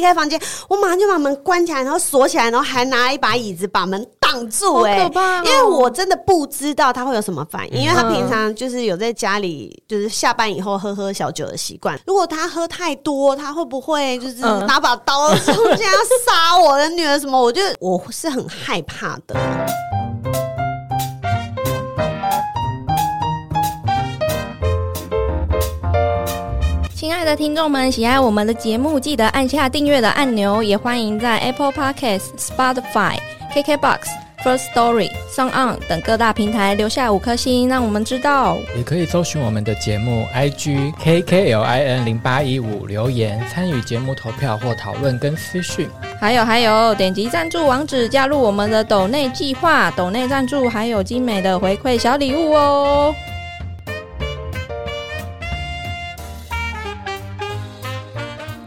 离开房间，我马上就把门关起来，然后锁起来，然后还拿一把椅子把门挡住、好哎因为我真的不知道他会有什么反应，因为他平常就是有在家里就是下班以后喝喝小酒的习惯。如果他喝太多，他会不会就是嗯拿把刀冲进来要杀我的女儿什么？我就我是很害怕的。亲爱的听众们，喜爱我们的节目，记得按下订阅的按钮，也欢迎在 Apple Podcast、Spotify、KKBox、First Story、Song On 等各大平台留下五颗星，让我们知道。也可以搜寻我们的节目 IG KKLIN 零八一五留言参与节目投票或讨论跟私讯。还有还有，点击赞助网址加入我们的抖内计划，抖内赞助还有精美的回馈小礼物哦。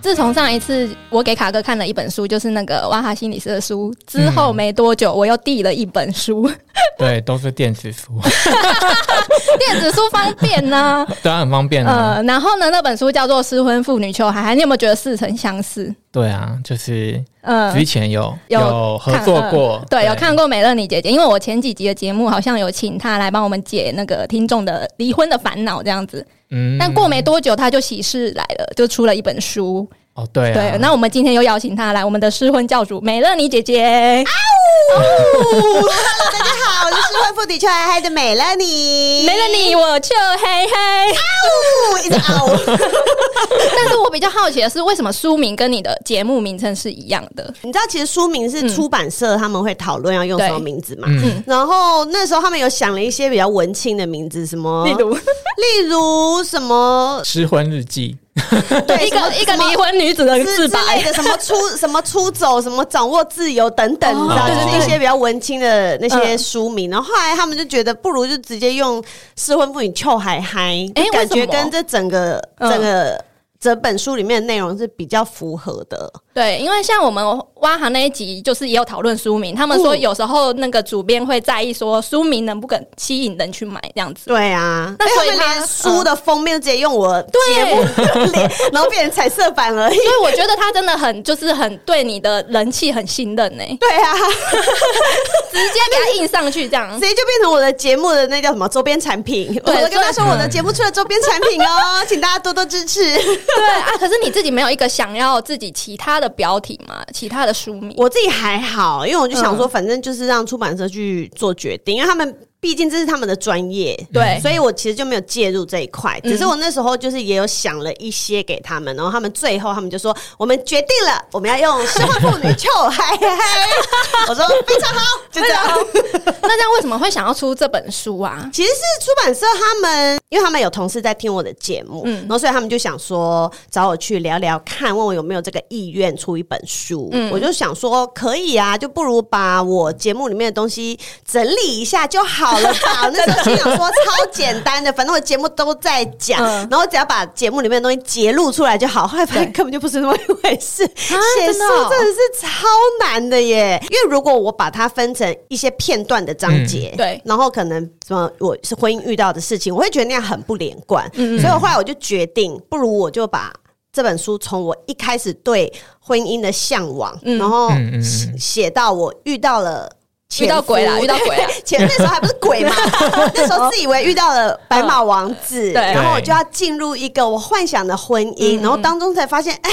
自从上一次我给卡哥看了一本书，就是那个哇哈心理师的书之后没多久，我又递了一本书，对，都是电子书，电子书方便呢、对啊，很方便啊。呃，然后呢，那本书叫做《失婚妇女秋海海》，你有没有觉得似曾相识？对啊，就是嗯、之前有、有有合作过，嗯对，有看过美乐你姐姐，因为我前几集的节目好像有请她来帮我们解那个听众的离婚的烦恼这样子，嗯但过没多久他就喜事来了，就出了一本书。哦，对啊，对，那我们今天又邀请他来，我们的失婚教主美乐妮姐姐，Hello，大家好，我是失婚妇女秋黑黑的美乐妮，美乐妮我就嘿嘿。呜，一直嗷。但是我比较好奇的是，为什么书名跟你的节目名称是一样的？你知道，其实书名是出版社他们会讨论要用什么名字嘛？嗯然后那时候他们有想了一些比较文青的名字，什么，例如 例如什么，失婚日记，对，一个一个离婚女子的之自白。之类，的，什么出 什么出走，什么掌握自由等等，你知道，对对就是一些比较文青的那些书名。然后后来他们就觉得，不如就直接用失婚妇女臭海嗨，哎感觉跟这整个嗯。整个整本书里面的内容是比较符合的。对，因为像我们挖行那一集，就是也有讨论书名，他们说嗯有时候那个主编会在意说书名能不能吸引人去买这样子。对啊，那所以连书的封面都直接用我节目的脸，然后变成彩色版而已。所以我觉得他真的很就是很对你的人气很信任呢、对啊，直接给他印上去这样 直。接就变成我的节目的那叫什么周边产品。我对跟他说我的节目出了周边产品哦，请大家多多支持。对啊，可是你自己没有一个想要自己其他的标题嘛，其他的书名。我自己还好，因为我就想说，嗯反正就是让出版社去做决定，因为他们。毕竟这是他们的专业，对所以我其实就没有介入这一块。嗯只是我那时候就是也有想了一些给他们，然后他们最后他们就说，我们决定了，我们要用失婚妇女臭嗨嗨。我说非常好，就这样。那这样为什么会想要出这本书啊？其实是出版社他们，因为他们有同事在听我的节目，嗯然后所以他们就想说找我去聊聊看，问我有没有这个意愿出一本书。嗯我就想说可以啊，就不如把我节目里面的东西整理一下就好了吧。我 那时候心想说超简单的，反正我节目都在讲，嗯然后只要把节目里面的东西揭露出来就好。后来发现根本就不是那么一回事，写书真的是超难的耶。因为如果我把它分成一些片段的章节，嗯对然后可能什么我是婚姻遇到的事情，我会觉得那样很不连贯，嗯所以我后来我就决定，不如我就把。这本书从我一开始对婚姻的向往，嗯然后写写到我遇到了前遇到鬼了遇到鬼啦。前那 时候还不是鬼嘛，那时候自以为遇到了白马王子，对。然后我就要进入一个我幻想的婚姻，嗯然后当中才发现，哎，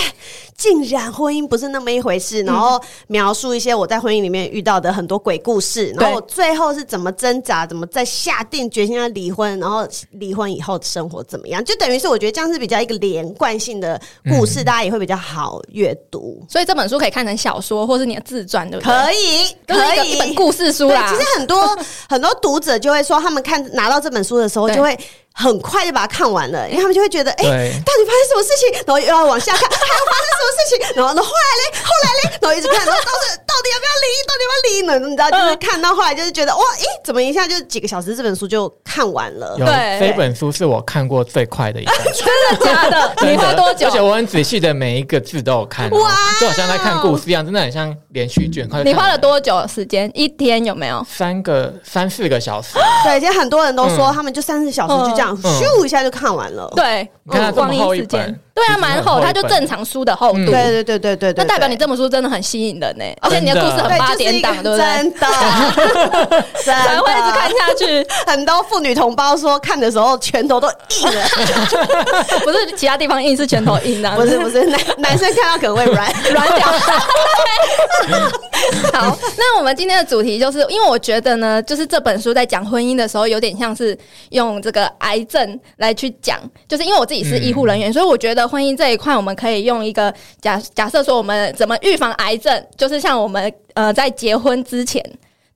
竟然婚姻不是那么一回事，然后描述一些我在婚姻里面遇到的很多鬼故事，然后我最后是怎么挣扎，怎么再下定决心要离婚，然后离婚以后的生活怎么样，就等于是我觉得这样是比较一个连贯性的故事，大家也会比较好阅读。所以这本书可以看成小说，或是你的自传，对不对？可以，可以。一本故事书，啦。其实很多很多读者就会说，他们看拿到这本书的时候，就会很快就把它看完了，因为他们就会觉得，哎、对到底发生什么事情？然后又要往下看，还要发生什么事情？然后呢，后来嘞，后来嘞，然后一直看，然后到底到底要不要离？到底要不要离呢？你知道，就是看到后来就是觉得，哇，咦，怎么一下就几个小时这本书就看完了？对这本书是我看过最快的一本书。真的假的？你真的花多久而？且我很仔细的每一个字都有看、哦，哇就好像在看故事一样，真的很像连续剧。你花了多久时间？一天有没有？三个三四个小时，对，其实很多人都说，他们就三四小时就这样嗯。咻一下就看完了。对，你看这么光阴厚一时间本，对啊，蛮厚，它就正常书的厚度。嗯对对对对对对，那代表你这本书真的很吸引人呢，而且你的故事很对八点档，对不对？真的，真才会一直看。下去，很多妇女同胞说看的时候拳头都硬了，不是其他地方硬，是拳头硬的，不是不是，男男生看到可能会软。软掉。好，那我们今天的主题就是，因为我觉得呢，就是这本书在讲婚姻的时候，有点像是用这个癌症来去讲，就是因为我自己是医护人员，所以我觉得婚姻这一块，我们可以用一个假假设说，我们怎么预防癌症，就是像我们呃在结婚之前。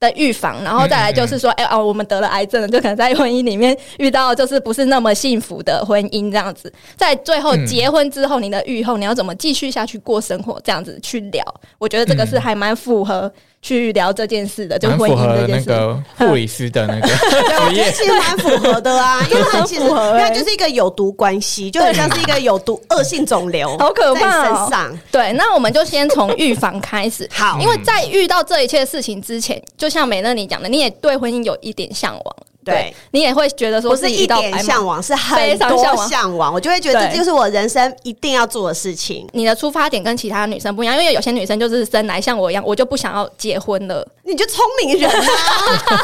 的预防，然后再来就是说，哎、哦，我们得了癌症了，就可能在婚姻里面遇到就是不是那么幸福的婚姻这样子，在最后嗯。结婚之后，你的愈后你要怎么继续下去过生活，这样子去聊，我觉得这个是还蛮符合去聊这件事的，就婚蛮符合姻这件事。那个护理师的那个 对，我。觉得其实蛮符合的啊，因为它其实符合欸因为它就是一个有毒关系，就很像是一个有毒恶性肿瘤，好可怕身上。对，那我们就先从预防开始。好因为在遇到这一切事情之前，就像美乐你讲的，你也对婚姻有一点向往，对你也会觉得说不是一点向往，是很非常多向往向往。我就会觉得对这就是我人生一定要做的事情。你的出发点跟其他女生不一样，因为有些女生就是生来像我一样，我就不想要结婚了。你就聪明人啊！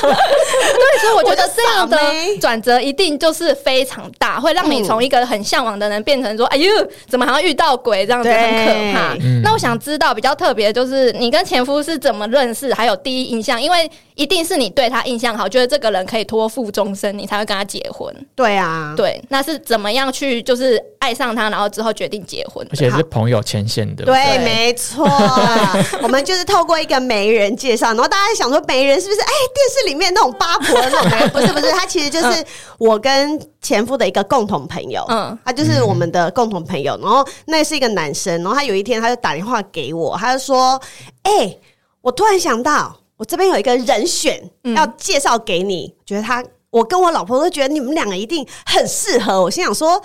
对，所以我觉得这样的转折一定就是非常大，会让你从一个很向往的人变成说：“哎呦，怎么好像遇到鬼这样子，很可怕。嗯那我想知道比较特别的就是你跟前夫是怎么认识，还有第一印象，因为一定是你对他印象好，觉得这个人可以托付终身，你才会跟他结婚。对啊，对，那是怎么样去就是爱上他，然后之后决定结婚？而且是朋友牵线的，对，对没错，我们就是透过一个媒人介绍，然后大家想说媒人是不是哎电视里面那种八婆那种媒人？不是不是，他其实就是我跟前夫的一个共同朋友，嗯嗯，他就是我们的共同朋友。然后那是一个男生，然后他有一天他就打电话给我，他就说：“哎、我突然想到，我这边有一个人选要介绍给你，觉得他，我跟我老婆都觉得你们两个一定很适合。”我心想说。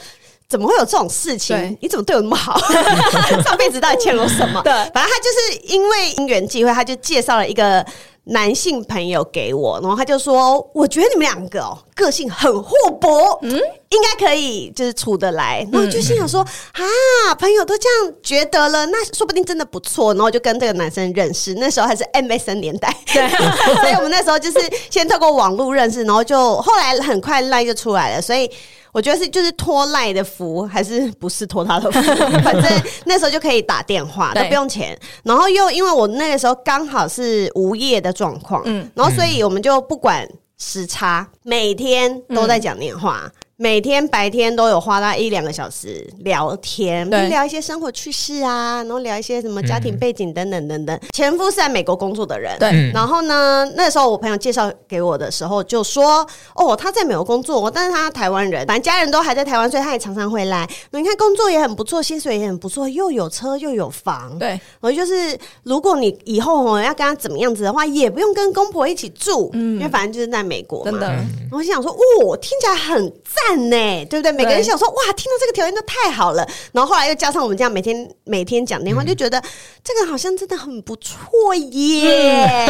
怎么会有这种事情？你怎么对我那么好？上辈子到底欠我什么？对反正他就是因为因缘际会，他就介绍了一个男性朋友给我，然后他就说：“我觉得你们两个哦，个性很互补，嗯，应该可以就是处得来。”然后我就心想说：“啊，朋友都这样觉得了，那说不定真的不错。”然后就跟这个男生认识，那时候还是 MSN 年代，对，所以我们那时候就是先透过网络认识，然后就后来很快赖就出来了，所以。我觉得是就是托赖的福，还是不是托他的福？反正那时候就可以打电话，都不用钱。然后又因为我那个时候刚好是无业的状况，嗯嗯，然后所以我们就不管时差，每天都在讲电话。每天白天都有花到一两个小时聊天，就对聊一些生活趣事啊，然后聊一些什么家庭背景等等等等。前夫是在美国工作的人，对嗯然后呢，那时候我朋友介绍给我的时候就说，哦，他在美国工作，但是他台湾人，反正家人都还在台湾，所以他也常常会来。你看工作也很不错，薪水也很不错，又有车又有房。对，然后就是，如果你以后哦要跟他怎么样子的话，也不用跟公婆一起住，因为反正就是在美国嘛。真的。然后我就想说，哦，听起来很赞呢，对不对？每个人想说，哇，听到这个条件都太好了。然后后来又加上我们这样每天每天讲电话，就觉得这个好像真的很不错耶，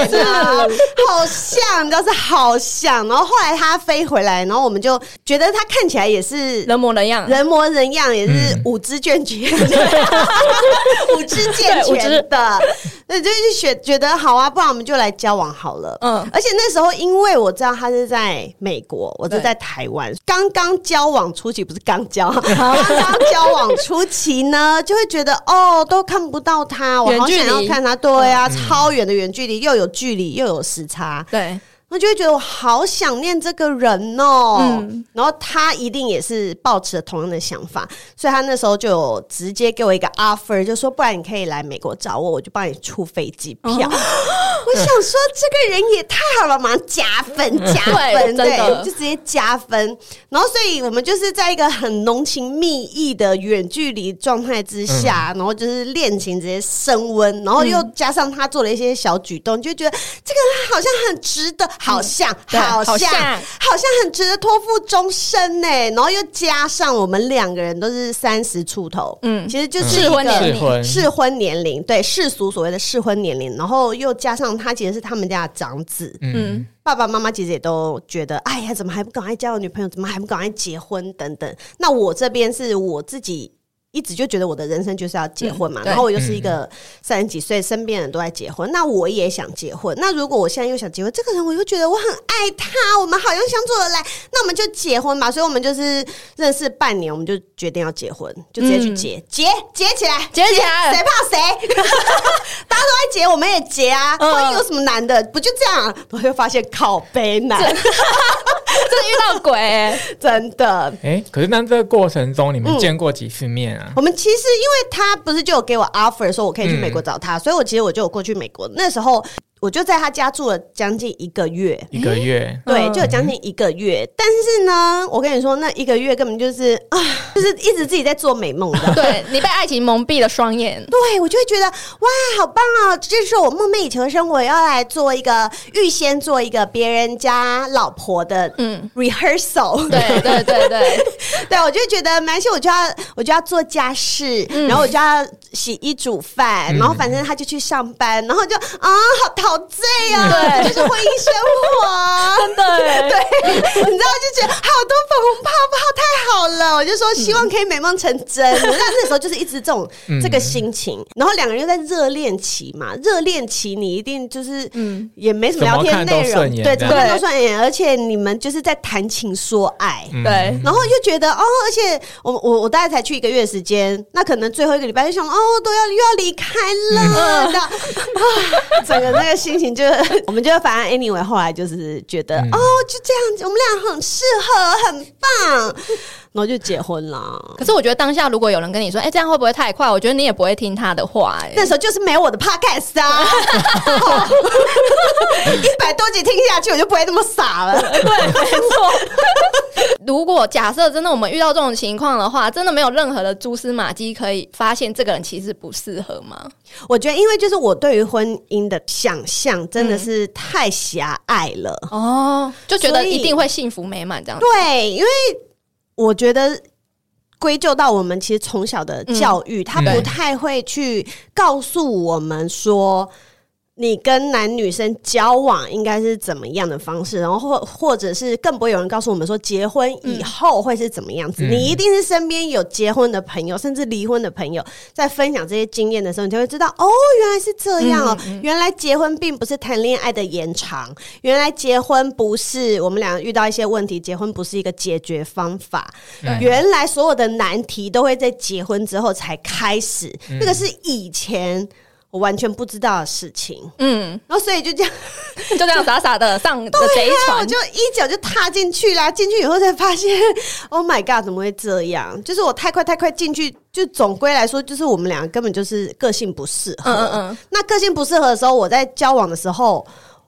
好像，你知道是好像。然后后来他飞回来，然后我们就觉得他看起来也是人模人样，人模人样，也是嗯。五肢健全，五肢健全的，那就是觉觉得好啊，不然我们就来交往好了。嗯。而且那时候，因为我知道他是在美国，我是在台湾，刚刚交往初期不是刚交，刚 刚交往初期呢，就会觉得哦，都看不到他，我好想要看他，对啊，超远的远距离，又有距离又有时差，对，我就会觉得我好想念这个人哦。嗯然后他一定也是抱持了同样的想法，所以他那时候就有直接给我一个 offer，就说不然你可以来美国找我，我就帮你出飞机票。哦 我想说这个人也太好了，马上加分加分，对就直接加分。然后所以我们就是在一个很浓情蜜意的远距离状态之下，然后就是恋情直接升温，然后又加上他做了一些小举动，就觉得这个人好像很值得，好像对好像好像好像很值得托付终身呢。然后又加上我们两个人都是三十出头，嗯嗯，其实就是适婚年龄适婚年龄，对世俗所谓的适婚年龄，然后又加上他其实是他们家的长子，嗯，嗯，爸爸妈妈其实也都觉得，哎呀，怎么还不赶快交个女朋友？怎么还不赶快结婚？等等。那我这边是我自己一直就觉得我的人生就是要结婚嘛，嗯然后我又是一个三十几岁，身边人都在结婚，那我也想结婚。那如果我现在又想结婚，这个人我又觉得我很爱他，我们好像相处得来，那我们就结婚吧。所以我们就是认识半年，我们就决定要结婚，就直接去结，结结起来，结起来谁怕谁？大家都在结，我们也结啊。嗯婚姻有什么难的？不就这样？然后就发现靠背难，真的遇到鬼、欸，真的。哎，可是那这个过程中，你嗯们见过几次面啊？我们其实因为他不是就有给我 offer 说我可以去美国找他，所以我其实我就有过去美国。那时候我就在他家住了将近一个月。一个月，对，嗯就有将近一个月，但是呢，我跟你说，那一个月根本就是啊，就是一直自己在做美梦的。对你被爱情蒙蔽了双眼。对，我就会觉得哇，好棒啊！这是我梦寐以求的生活，要来做一个预先做一个别人家老婆的嗯 rehearsal。对对对对，对，我就觉得没关系，我就要我就要做家事，然后我就要洗衣煮饭，嗯然后反正他就去上班，然后就啊，好陶醉啊，对就是婚姻生活。真的耶，对，你知道就觉得好多粉红泡泡，太好了！我就说希望可以美梦成真。那那时候就是一直这种嗯。这个心情，然后两个人又在热恋期嘛，热恋期你一定就是嗯。也没什么聊天内容，对，怎么看都顺眼，而且你们就是在谈情说爱。嗯。对。然后就觉得哦，而且我我我大概才去一个月时间，那可能最后一个礼拜就想哦，都要又要离开了，那、啊，整个那个心情就是，我们就反正 anyway，后来就是觉得、哦，就这样子，我们俩很适合，很棒，然后就结婚啦。可是我觉得当下如果有人跟你说，哎、这样会不会太快？我觉得你也不会听他的话、哎，那时候就是没有我的 podcast 啊，一百多集听下去，我就不会那么傻了。对，没错。如果假设真的我们遇到这种情况的话，真的没有任何的蛛丝马迹可以发现这个人其实不适合吗？我觉得，因为就是我对于婚姻的想象真的是太狭隘了。哦，就觉得一定会幸福美满这样子。对，因为我觉得归咎到我们其实从小的教育，他不太会去告诉我们说。你跟男女生交往应该是怎么样的方式，然后或或者是更不会有人告诉我们说结婚以后会是怎么样子。嗯。你一定是身边有结婚的朋友，甚至离婚的朋友，在分享这些经验的时候，你就会知道哦，原来是这样哦，原来结婚并不是谈恋爱的延长，原来结婚不是我们俩遇到一些问题，结婚不是一个解决方法，原来所有的难题都会在结婚之后才开始，那个是以前。我完全不知道的事情，嗯，然后所以就这样，就这样傻傻的上了贼 对啊，我船，就一脚就踏进去啦。进去以后才发现，Oh my god，怎么会这样？就是我太快太快进去，就总归来说，就是我们两个根本就是个性不适合。嗯嗯嗯，那个性不适合的时候，我在交往的时候。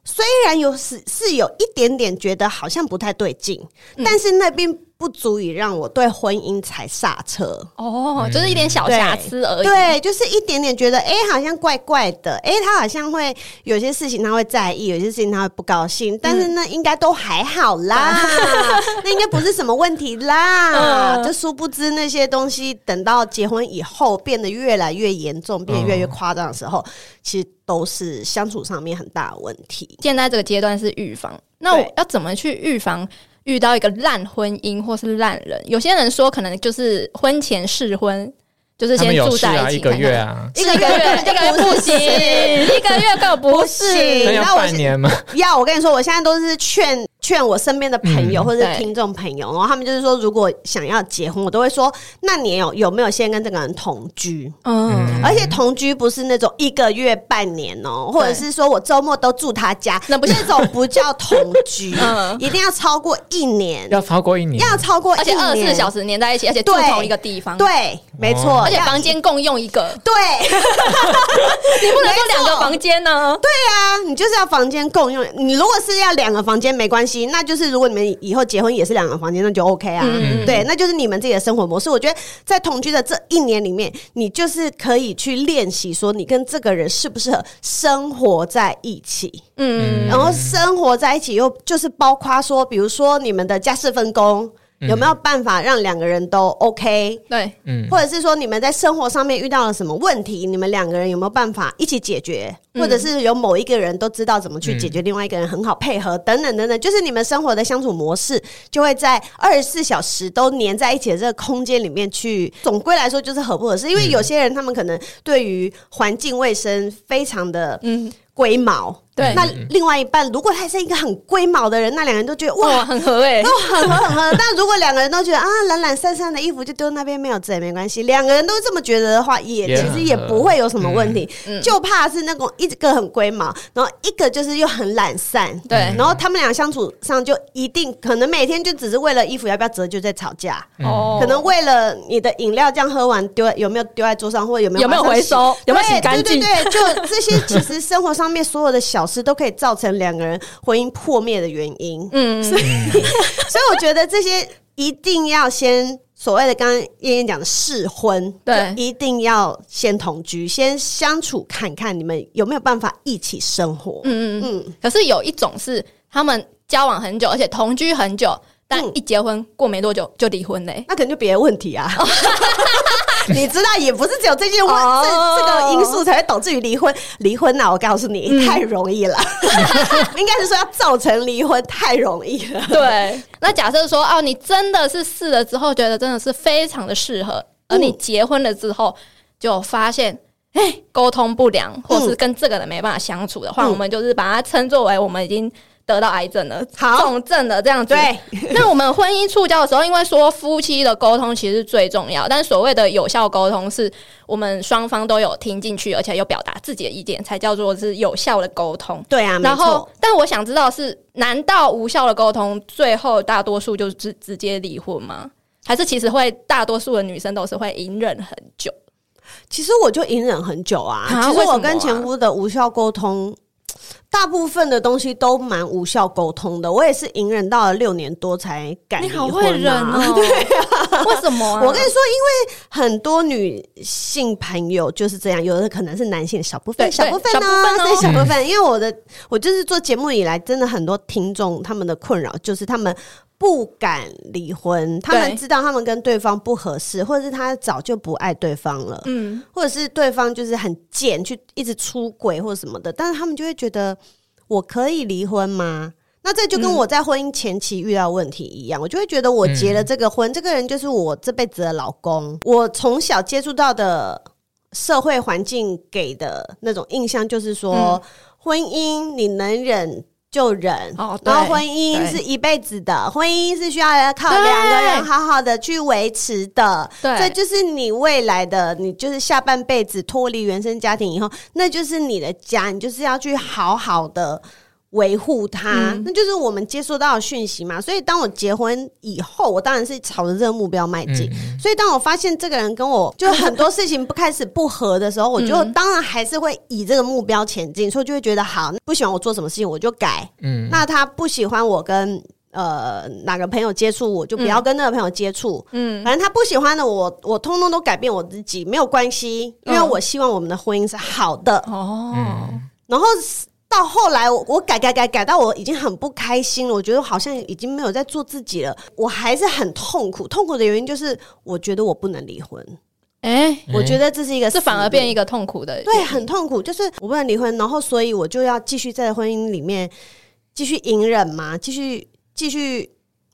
虽然有是是有一点点觉得好像不太对劲，嗯但是那并不足以让我对婚姻踩刹车。哦，就是一点小瑕疵而已。对，就是一点点觉得，哎、好像怪怪的，哎、他好像会有些事情他会在意，有些事情他会不高兴，但是那应该都还好啦，那应该不是什么问题啦。嗯就殊不知那些东西，等到结婚以后变得越来越严重，变得越来越夸张的时候，其实都是相处上面很大的问题。现在这个阶段是预防，那我要怎么去预防遇到一个烂婚姻或是烂人？有些人说可能就是婚前试婚，就是先住在一起啊，一个起看看。月啊，一个月一个月不行，一个月更不。行那半年吗？要我跟你说，我现在都是劝劝我身边的朋友嗯。或者是听众朋友，然后他们就是说，如果想要结婚，我都会说，那你有有没有先跟这个人同居？嗯，而且同居不是那种一个月、半年哦，或者是说我周末都住他家，那不是。那种不叫同居，嗯。一定要超过一年，要超过一年，要超过而且年，二十四小时黏在一起，而且住对同一个地方，，对，没错，而且房间共用一个，对。你不能说两个房间呢？对啊，你就是要房间共用。你如果是要两个房间没关系，那就是如果你们以后结婚也是两个房间，那就 OK 啊。嗯对，那就是你们自己的生活模式。我觉得在同居的这一年里面，你就是可以去练习说你跟这个人适不适合生活在一起，嗯，然后生活在一起又就是包括说，比如说你们的家事分工。有没有办法让两个人都 OK？对，嗯，或者是说你们在生活上面遇到了什么问题，你们两个人有没有办法一起解决？嗯或者是有某一个人都知道怎么去解决，另外一个人很好配合，等等等等，就是你们生活的相处模式就会在二十四小时都黏在一起的这个空间里面去。总归来说，就是合不合适。因为有些人他们可能对于环境卫生非常的嗯，龟毛，对。那另外一半如果他是一个很龟毛的人，那两个人都觉得哇哇，很合哎、都很合很合。但如果两个人都觉得啊懒懒散散的衣服就丢那边没有折也没关系，两个人都这么觉得的话，也其实也不会有什么问题。嗯就怕是那种一个很龟毛，然后一个就是又很懒散。对。然后他们俩相处上就一定可能每天就只是为了衣服要不要折就在吵架，哦。可能为了你的饮料这样喝完丢有没有丢在桌上，或者有没有有没有回收？有没有洗干净？对对对，就这些其实生活上面所有的小事都可以造成两个人婚姻破灭的原因。嗯，所以，所以我觉得这些一定要先所谓的刚刚燕燕讲的试婚，对一定要先同居，先相处看看你们有没有办法一起生活。嗯嗯嗯。嗯，可是有一种是他们交往很久，而且同居很久，但嗯一结婚过没多久就离婚嘞、那可能就别的问题啊。你知道，也不是只有这件问、哦这这个因素才会导致于离婚。离婚呐、我告诉你，嗯太容易了。应该是说要造成离婚太容易了。对，那假设说哦，你真的是试了之后觉得真的是非常的适合，而你结婚了之后就发现。哎，沟通不良，或是跟这个人没办法相处的话，嗯我们就是把它称作为我们已经得到癌症了，好重症了这样子。对，那我们婚姻触交的时候，因为说夫妻的沟通其实最重要，但所谓的有效沟通，是我们双方都有听进去，而且有表达自己的意见，才叫做是有效的沟通。对啊，没然后错。，但我想知道是，难道无效的沟通最后大多数就直直接离婚吗？还是其实会大多数的女生都是会隐忍很久？其实我就隐忍很久啊。啊其实我跟前夫的无效沟通，大部分的东西都蛮无效沟通的。我也是隐忍到了六年多才敢离你好。会忍哦！对啊，为什么啊？我跟你说，因为很多女性朋友就是这样，有的可能是男性小部分对小部分呢，哦对小部分。因为我的我就是做节目以来，真的很多听众他们的困扰就是他们。不敢离婚，他们知道他们跟对方不合适，或者是他早就不爱对方了，嗯，或者是对方就是很贱，去一直出轨或者什么的，但是他们就会觉得我可以离婚吗？那这就跟我在婚姻前期遇到问题一样，我就会觉得我结了这个婚，这个人就是我这辈子的老公。我从小接触到的社会环境给的那种印象，就是说、婚姻你能忍。就忍，哦然后婚姻是一辈子的，婚姻是需要靠两个人好好的去维持的，对。这就是你未来的，你就是下半辈子脱离原生家庭以后，那就是你的家，你就是要去好好的维护他，嗯那就是我们接收到的讯息嘛。所以当我结婚以后，我当然是朝着这个目标迈进。嗯所以当我发现这个人跟我就很多事情不开始不合的时候，我就嗯当然还是会以这个目标前进，所以就会觉得好，不喜欢我做什么事情我就改。嗯，那他不喜欢我跟呃哪个朋友接触，我就不要跟那个朋友接触。嗯，反正他不喜欢的我，我通通都改变我自己，没有关系，因为嗯我希望我们的婚姻是好的。哦，然后到后来我，我改改改改到我已经很不开心了，我觉得好像已经没有在做自己了，我还是很痛苦。痛苦的原因就是，我觉得我不能离婚，哎，我觉得这是一个这反而变一个个痛苦的，对，很痛苦，就是我不能离婚，然后所以我就要继续在婚姻里面继续隐忍嘛，继续继续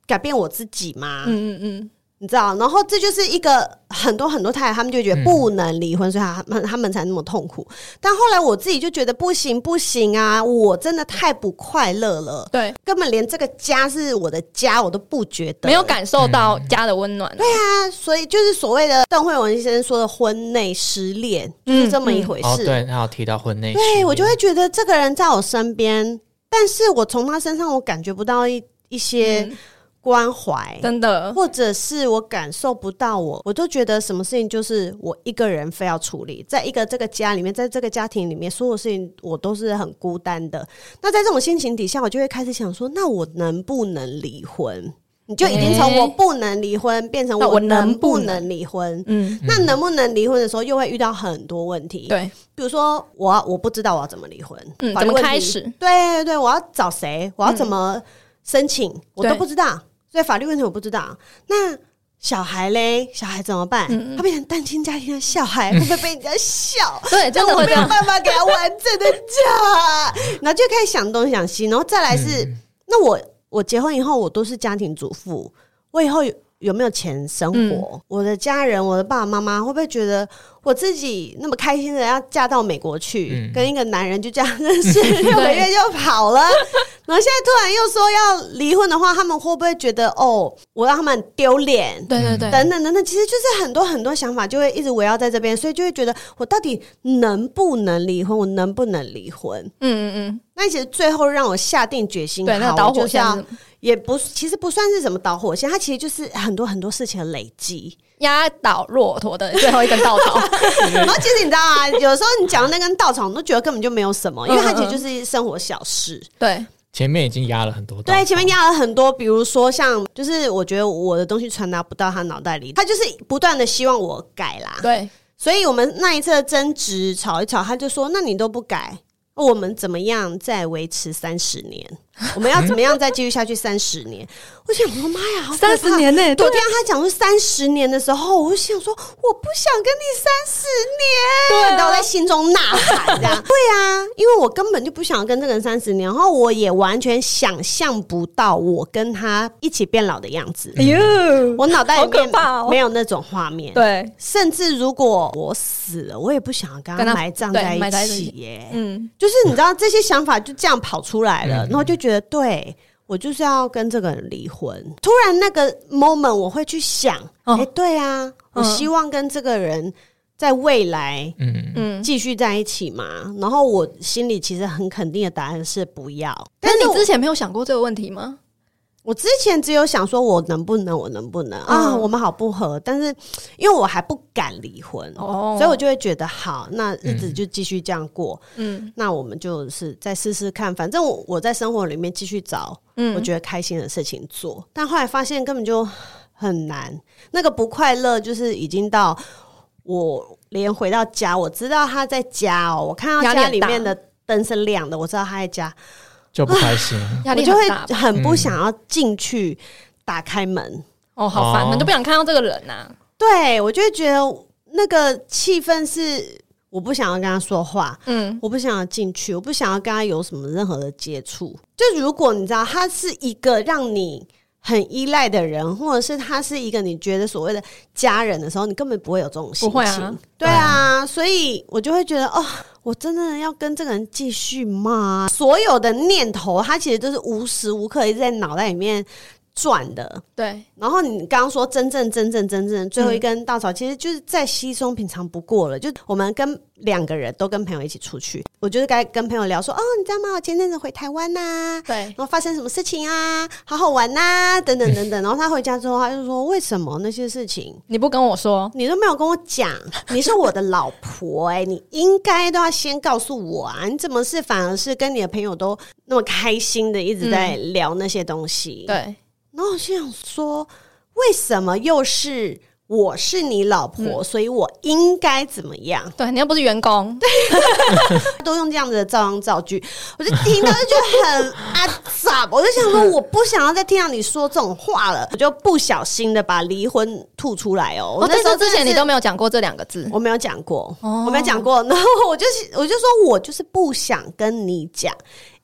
改变我自己嘛。嗯嗯嗯，你知道，然后这就是一个很多很多太太，他们就觉得不能离婚，所以他们他们才那么痛苦。但后来我自己就觉得不行不行啊，我真的太不快乐了，对，根本连这个家是我的家我都不觉得，没有感受到家的温暖，对啊。所以就是所谓的邓慧文先生说的婚内失恋，就是这么一回哦，事。对，他有提到婚内失对恋，我就会觉得这个人在我身边，但是我从他身上我感觉不到一一些嗯关怀。真的，或者是我感受不到我，我都觉得什么事情就是我一个人非要处理，在一个这个家里面，在这个家庭里面，所有事情我都是很孤单的。那在这种心情底下，我就会开始想说，那我能不能离婚？你就已经从我不能离婚变成我我能能不不能离婚？嗯，那能不能离婚的时候，又会遇到很多问题。对，比如说我要我不知道我要怎么离婚，嗯怎么开始？对对对，我要找谁？我要怎么申请？我都不知道。所以法律问题我不知道。那小孩嘞，小孩怎么办？嗯他变成单亲家庭的小孩，会不会被人家笑？对，真的我没有。办法给他完整的家，然后就开始想东想西，然后再来是，嗯那我我结婚以后，我都是家庭主妇，我以后有有没有钱生活？嗯我的家人，我的爸爸妈妈会不会觉得我自己那么开心的要嫁到美国去，嗯跟一个男人就这样认识 六个月就跑了？然后现在突然又说要离婚的话，他们会不会觉得哦，我让他们很丢脸？对对对，等等等等，其实就是很多很多想法就会一直围绕在这边，所以就会觉得我到底能不能离婚？我能不能离婚？嗯嗯嗯那其实最后让我下定决心，嗯，对，那导火线是也不其实不算是什么导火线，它其实就是很多很多事情的累积。压倒骆驼的最后一根稻草。然后其实你知道啊，有时候你讲的那根稻草，你都觉得根本就没有什么，因为它其实就是生活小事。对，前面已经压了很多稻对，前面压了很多，比如说像，就是我觉得我的东西传达不到他脑袋里，他就是不断的希望我改啦。对，所以我们那一次的争执吵一吵，他就说：“那你都不改，我们怎么样再维持三十年？我们要怎么样再继续下去三十年？”我想说：“妈呀，好可怕三十！”年内，昨天他讲说三十年的时候，我就想说，我不想跟你三十年，对啊然后我在心中呐喊这样。对啊，因为我根本就不想跟这个人三十年，然后我也完全想象不到我跟他一起变老的样子。哎呦，我脑袋里好可面怕哦没有那种画面。对，甚至如果我死了，我也不想要跟他埋葬在一起一起耶。嗯，就是你知道这些想法就这样跑出来了，嗯然后就觉得对我就是要跟这个人离婚。突然那个 moment 我会去想，哎、哦对啊，我嗯希望跟这个人在未来嗯，嗯，继续在一起嘛。然后我心里其实很肯定的答案是不要。但是你之前没有想过这个问题吗？我之前只有想说，我能不能，我能不能啊？嗯我们好不合，但是因为我还不敢离婚，哦所以我就会觉得好，那日子就继续这样过。嗯那我们就是再试试看，反正我我在生活里面继续找嗯我觉得开心的事情做。但后来发现根本就很难，那个不快乐就是已经到我连回到家，我知道他在家哦，我看到家里面的灯是亮的，我知道他在家，就不开心。压我就会很不想要进去打开门。哦，好烦，哦你就不想看到这个人呐。对我就会觉得那个气氛是我不想要跟他说话，嗯，我不想要进去，我不想要跟他有什么任何的接触。就如果你知道他是一个让你很依赖的人，或者是他是一个你觉得所谓的家人的时候，你根本不会有这种心情。不会啊对啊，所以我就会觉得哦。我真的要跟这个人继续骂？所有的念头，他其实都是无时无刻一直在脑袋里面转的。对，然后你刚刚说真正真正真正最后一根稻草，其实就是再稀松平常不过了。就我们跟两个人都跟朋友一起出去，我就是该跟朋友聊说，哦，你知道吗？我前阵子回台湾呐、对然，后发生什么事情啊？好好玩呐、等等等等。然后他回家之后，他就说，为什么那些事情你不跟我说，你都没有跟我讲？你是我的老婆哎、你应该都要先告诉我啊！你怎么是反而是跟你的朋友都那么开心的一直在聊那些东西？对，然后我就想说，为什么又是我是你老婆，所以我应该怎么样？对你又不是员工，都用这样子的造样造句，我就听到就觉得很阿杂，我就想说，我不想要再听到你说这种话了，我就不小心的把离婚吐出来哦。我哦，那时候之前你都没有讲过这两个字，我没有讲过，哦我没有讲过。然后我就是我就说我就是不想跟你讲。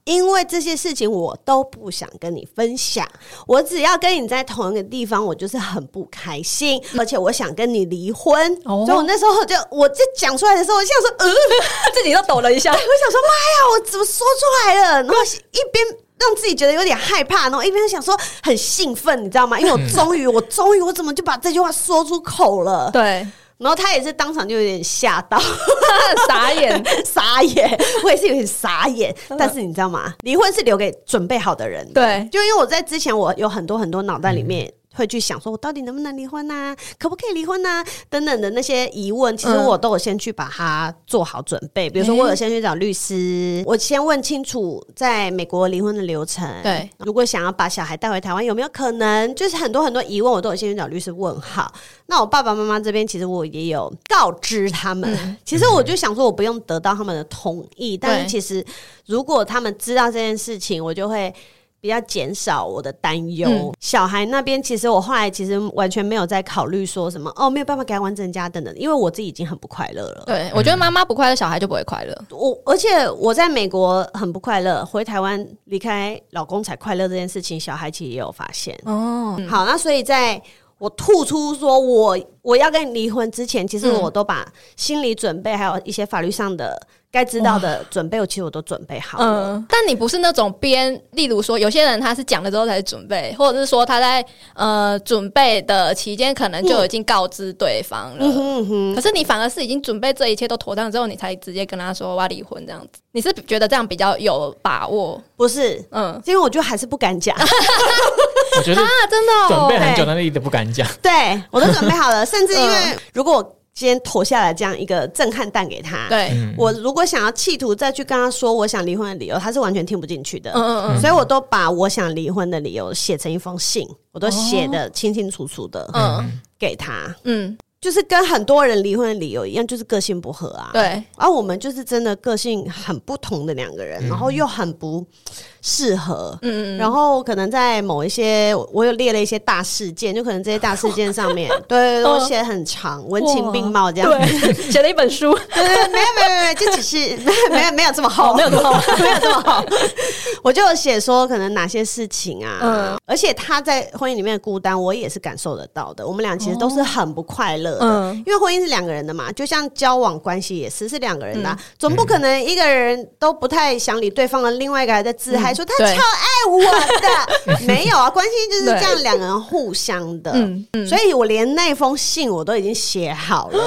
因为这些事情我都不想跟你分享，我只要跟你在同一个地方，我就是很不开心，而且我想跟你离婚。哦所以我那时候就我就讲出来的时候，我就想说，呃，自己都抖了一下 我。想说，妈呀，我怎么说出来了？然后一边让自己觉得有点害怕，然后一边想说很兴奋，你知道吗？因为我终于，我终于，我怎么就把这句话说出口了？对，然后他也是当场就有点吓到，傻眼。傻眼，我也是有点傻眼。但是你知道吗？离婚是留给准备好的人的。对就因为我在之前，我有很多很多脑袋里面。会去想说，我到底能不能离婚呐、可不可以离婚呐、等等的那些疑问，其实嗯我都有先去把它做好准备。比如说，我有先去找律师，我先问清楚在美国离婚的流程。对，如果想要把小孩带回台湾，有没有可能？就是很多很多疑问，我都有先去找律师问好。那我爸爸妈妈这边，其实我也有告知他们。嗯其实我就想说，我不用得到他们的同意，但是其实如果他们知道这件事情，我就会比较减少我的担忧。小孩那边其实我后来其实完全没有在考虑说什么哦，没有办法给他完整家等等，因为我自己已经很不快乐了。对，我觉得妈妈不快乐，小孩就不会快乐。我而且我在美国很不快乐，回台湾离开老公才快乐这件事情，小孩其实也有发现。哦，好，那所以在我吐出说我我要跟你离婚之前，其实我都把心理准备还有一些法律上的该知道的准备，我其实我都准备好了。嗯，但你不是那种边，例如说，有些人他是讲了之后才准备，或者是说他在呃准备的期间，可能就已经告知对方了。嗯哼嗯哼，可是你反而是已经准备这一切都妥当之后，你才直接跟他说我要离婚这样子。你是觉得这样比较有把握？不是，嗯因为我就还是不敢讲。我觉得啊，真的、哦，准备很久，但是一直不敢讲。对我都准备好了，甚至因为如果我今天投下来这样一个震撼弹给他，对，嗯。我如果想要企图再去跟他说我想离婚的理由，他是完全听不进去的。嗯嗯嗯。所以我都把我想离婚的理由写成一封信，我都写的清清楚楚的嗯。给他，嗯，就是跟很多人离婚的理由一样，就是个性不合啊。，对，而、我们就是真的个性很不同的两个人，然后又很不适合。嗯嗯然后可能在某一些，我有列了一些大事件，就可能这些大事件上面，对，都写得很长，文情并茂这样。对，写了一本书，对对，没有没有没有，就只是 没有没有没有这么厚，没有这么厚，没有这么厚。我就写说可能哪些事情啊，嗯而且他在婚姻里面的孤单，我也是感受得到的。我们俩其实都是很不快乐的，嗯因为婚姻是两个人的嘛，就像交往关系也是是两个人的啊、总不可能一个人都不太想理对方的，另外一个还在自嗨说他超爱我的，没有啊，关系就是这样，两个人互相的。嗯嗯，所以我连那封信我都已经写好了。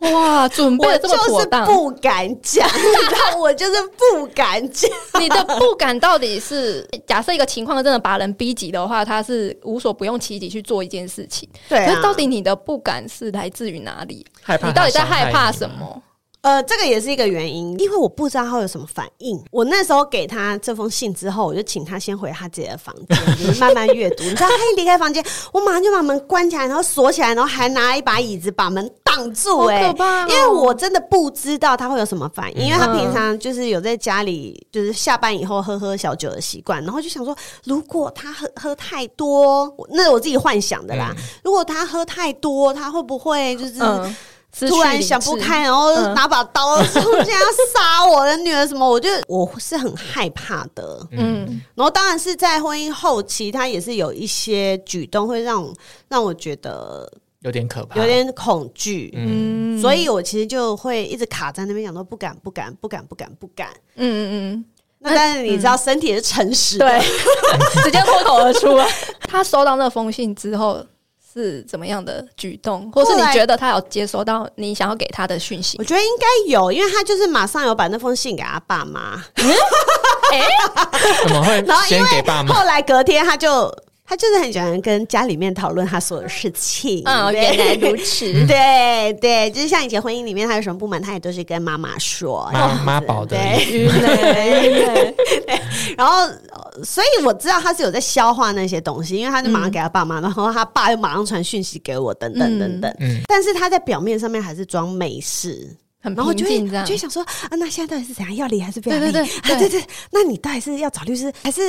哇，准备这么就是妥当，不敢讲，你知道，我就是不敢讲。你的不敢到底是假设一个情况真的把人逼急的话，他是无所不用其极去做一件事情。对啊可是到底你的不敢是来自于哪里？害怕你到底在害害怕？什么？呃，这个也是一个原因，因为我不知道他会有什么反应。我那时候给他这封信之后，我就请他先回他自己的房间，就是慢慢阅读。你知道，他一离开房间，我马上就把门关起来，然后锁起来，然后还拿一把椅子把门挡住、好哎，因为我真的不知道他会有什么反应，因为他平常就是有在家里就是下班以后喝喝小酒的习惯，然后就想说，如果他喝喝太多，那我自己幻想的啦。如果他喝太多，他会不会就是？突然想不开，然后嗯。拿把刀冲进来杀我的女儿什么，我就我是很害怕的。嗯。然后当然是在婚姻后期，他也是有一些举动会让让我觉得有点可怕，有点恐惧，嗯。所以我其实就会一直卡在那边，想说不敢不敢不敢不敢。不敢。嗯嗯嗯。那但是你知道，身体是诚实嗯，的，对，直接脱口而出了。他收到那封信之后是怎么样的举动，或是你觉得他有接收到你想要给他的讯息我？觉得应该有，因为他就是马上有把那封信给他爸妈，怎么会然后因为？后来隔天他就他就是很喜欢跟家里面讨论他所有的事情。嗯，对原来如此。对对，就是像以前婚姻里面他有什么不满，他也都是跟妈妈说，妈妈宝的对，然后呃所以我知道他是有在消化那些东西，因为他就马上给他爸妈，然后他爸又马上传讯息给我，等等等等。嗯但是他在表面上面还是装没事，很然后就会平静这样就会。想说啊，那现在到底是怎样？要离还是不要离？对对对啊对对，那你到底是要找律师，还是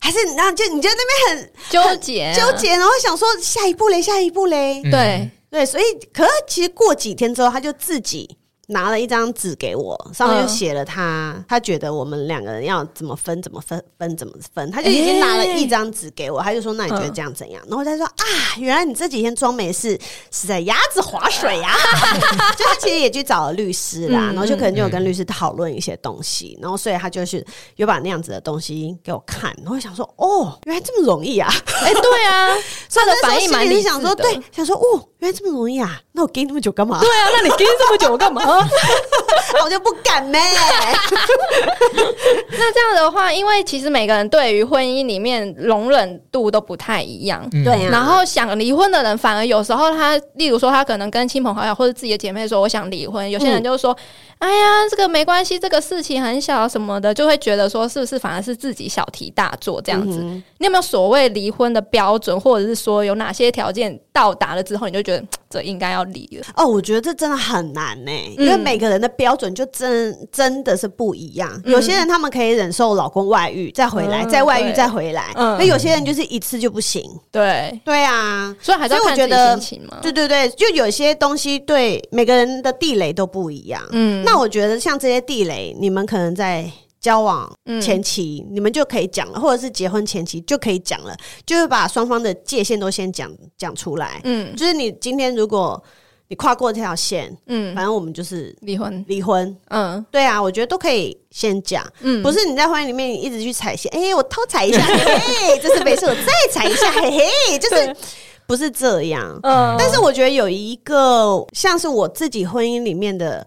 还是然后就你就在那边很纠结啊纠结，然后想说下一步嘞，下一步嘞。嗯对，对，所以可是其实过几天之后，他就自己拿了一张纸给我，上面写了他、他觉得我们两个人要怎么分，怎么分，分怎么分，他就已经拿了一张纸给我，他就说那你觉得这样怎样？然后他说啊，原来你这几天装没事是在鸭子划水呀、就他其实也去找了律师啦，嗯然后就可能就有跟律师讨论一些东西，然后所以他就是有把那样子的东西给我看，然后想说哦，原来这么容易啊！哎，对啊，他的反应蛮想说，对，想说哦，原来这么容易啊！那我给你那么久干嘛？对啊，那你盯这么久干嘛？我就不敢呢、那这样的话，因为其实每个人对于婚姻里面容忍度都不太一样。嗯对呀、然后想离婚的人，反而有时候他，例如说他可能跟亲朋好友或者自己的姐妹说我想离婚，有些人就说，哎呀，这个没关系，这个事情很小什么的，就会觉得说是不是反而是自己小题大做这样子。你有没有所谓离婚的标准，或者是说有哪些条件到达了之后，你就觉得这应该要离了。哦，我觉得这真的很难呢、因为每个人的标准就真真的是不一样。有些人他们可以忍受老公外遇再回来，嗯再外遇再回来，嗯那有些人就是一次就不行。对，对啊，所以还是要看自己所以我觉得心情嘛。对对对，就有些东西对每个人的地雷都不一样。嗯，那我觉得像这些地雷，你们可能在交往嗯。前期，你们就可以讲了，或者是结婚前期就可以讲了，就是把双方的界限都先讲讲出来。嗯。就是你今天如果你跨过这条线，嗯，反正我们就是离婚，离婚。嗯。对啊，我觉得都可以先讲，嗯，不是你在婚姻里面你一直去踩线，哎、我偷踩一下，嘿嘿，这是没事，我再踩一下，嘿嘿，就是不是这样。嗯，但是我觉得有一个像是我自己婚姻里面的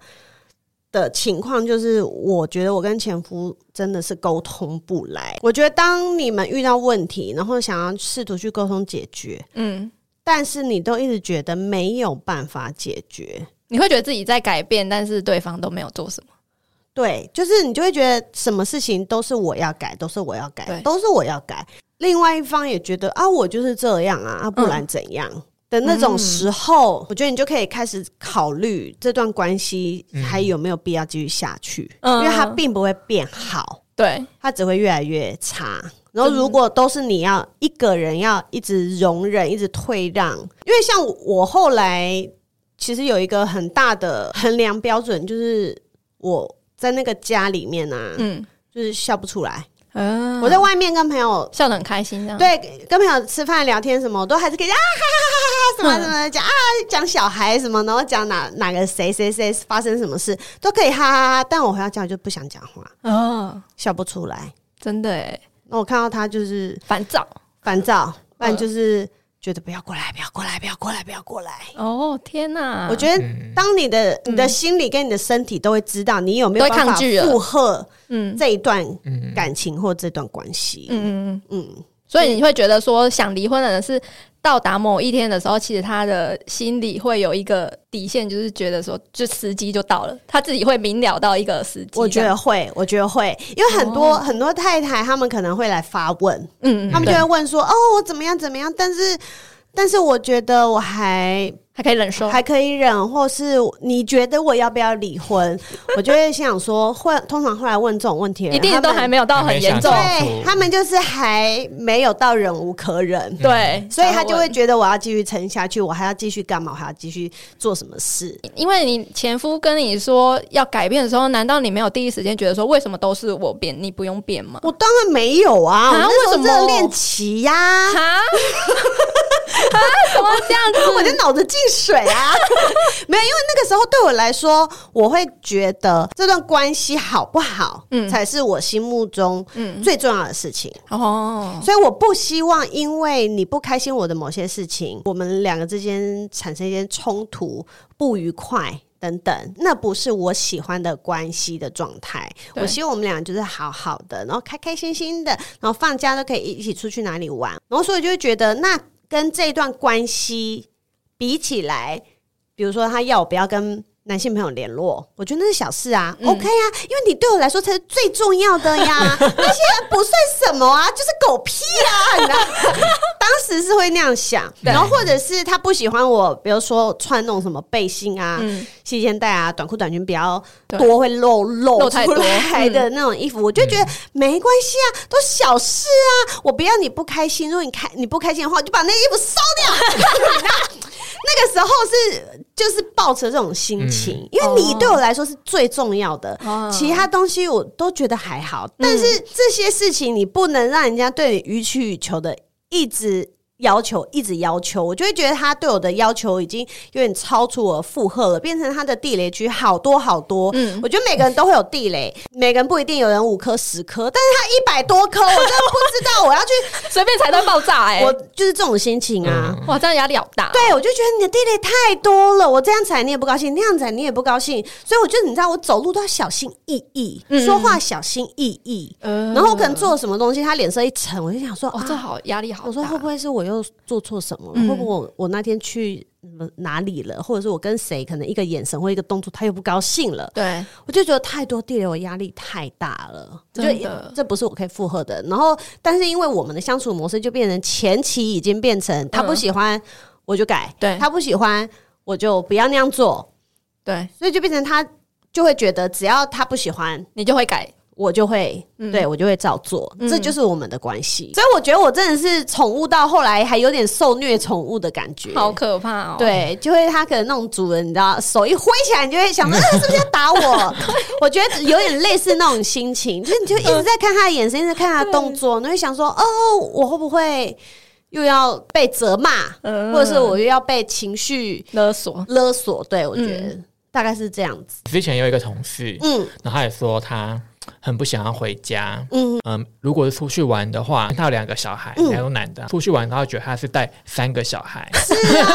的情况，就是我觉得我跟前夫真的是沟通不来。我觉得当你们遇到问题，然后想要试图去沟通解决，嗯，但是你都一直觉得没有办法解决。你会觉得自己在改变，但是对方都没有做什么。对，就是你就会觉得什么事情都是我要改，都是我要改，都是我要改。另外一方也觉得啊，我就是这样啊，啊，不然怎样？的那种时候，我觉得你就可以开始考虑这段关系还有没有必要继续下去，嗯。因为它并不会变好，对，它只会越来越差。然后，如果都是你要一个人要一直容忍、一直退让，因为像我后来其实有一个很大的衡量标准，就是我在那个家里面啊，嗯。就是笑不出来。嗯，我在外面跟朋友笑得很开心，这样。对跟朋友吃饭聊天什么，我都还是可以啊哈哈哈哈什么什么讲啊讲小孩什么，然后讲哪哪个谁谁谁发生什么事都可以哈哈哈。但我回到家我就不想讲话，哦，笑不出来。真的哎，那我看到他就是烦躁。烦躁，不然嗯就是觉得不要过来，不要过来，不要过来，不要过来。哦，天哪！我觉得，当你的你的心理跟你的身体都会知道你有没有会办法抗拒了。负荷嗯。这一段嗯，感情或这段关系。嗯嗯嗯，嗯，所以你会觉得说，想离婚的人是到达某一天的时候，其实他的心里会有一个底线，就是觉得说，就时机就到了，他自己会明了到一个时机。我觉，得会，我觉得会，因为很多、很多太太他们可能会来发问，嗯，他们就对会问说：“哦，我怎么样怎么样？”但是，但是我觉得我还还可以忍受。还可以忍，或是你觉得我要不要离婚？我就会想说，会通常会来问这种问题的人，一定都还没有到很严重，对他们就是还没有到忍无可忍，对，所以他就会觉得我要继续撑下去，我还要继续干嘛？我还要继续做什么事？因为你前夫跟你说要改变的时候，难道你没有第一时间觉得说，为什么都是我变，你不用变吗？我当然没有啊，我啊那时候为什么热恋期呀、哈，啊，怎么这样子？我就脑子进水啊！没有，因为那个时候对我来说，我会觉得这段关系好不好，嗯才是我心目中嗯，最重要的事情。哦，所以我不希望因为你不开心我的某些事情，我们两个之间产生一些冲突、不愉快。等等，那不是我喜欢的关系的状态。我希望我们俩就是好好的，然后开开心心的，然后放假都可以一起出去哪里玩。然后所以就会觉得，那跟这段关系比起来，比如说他要我不要跟男性朋友联络，我觉得那是小事啊、嗯 o k 啊，因为你对我来说才是最重要的呀，那些不算什么啊，就是狗屁啊，你知道？当时是会那样想，然后或者是他不喜欢我，比如说穿那种什么背心啊、嗯，细肩带啊、短裤短裙比较多会露露出来 的那种衣服，我就觉得没关系啊，都小事啊。我不要你不开心，如果你开你不开心的话，我就把那衣服烧掉。那个时候是就是抱着这种心情，因为你对我来说是最重要的，哦其他东西我都觉得还好，但是这些事情你不能让人家对你予取予求的一直。要求一直要求，我就会觉得他对我的要求已经有点超出我负荷了，变成他的地雷区好多好多。嗯我觉得每个人都会有地雷，每个人不一定有人五颗十颗，但是他一百多颗，我真的不知道我要去，随便踩到爆炸哎、我就是这种心情啊。嗯哇，这样压力好大。对，我就觉得你的地雷太多了，我这样踩你也不高兴，那样踩你也不高兴，所以我觉得你知道，我走路都要小心翼翼，嗯说话小心翼翼。嗯然后我可能做了什么东西，他脸色一沉，我就想说，哦，啊这好压力好大。我说会不会是我又做错什么了？嗯会不会我我那天去嗯哪里了，或者是我跟谁可能一个眼神或一个动作，他又不高兴了？对，我就觉得太多地雷，我压力太大了，就这不是我可以负荷的。然后，但是因为我们的相处模式就变成前期已经变成他不喜欢我就改，对他不喜欢我就不要那样做，对所以就变成他就会觉得只要他不喜欢，你就会改。我就会，嗯。对我就会照做，嗯。这就是我们的关系。所以我觉得我真的是宠物到后来还有点受虐宠物的感觉，好可怕哦！，对，就会他可能那种主人，你知道，手一挥起来，你就会想说，呃是不是要打我？我觉得有点类似那种心情，就是你就一直在看他的眼神，一直在看他的动作，你会想说，哦，我会不会又要被责骂，嗯。或者是我又要被情绪勒索，勒索？对我觉得大概是这样子。之前有一个同事，嗯。然后他也说他很不想要回家。嗯，嗯，如果是出去玩的话，他有两个小孩，嗯。两个男的，出去玩，他会觉得他是带三个小孩，是啊，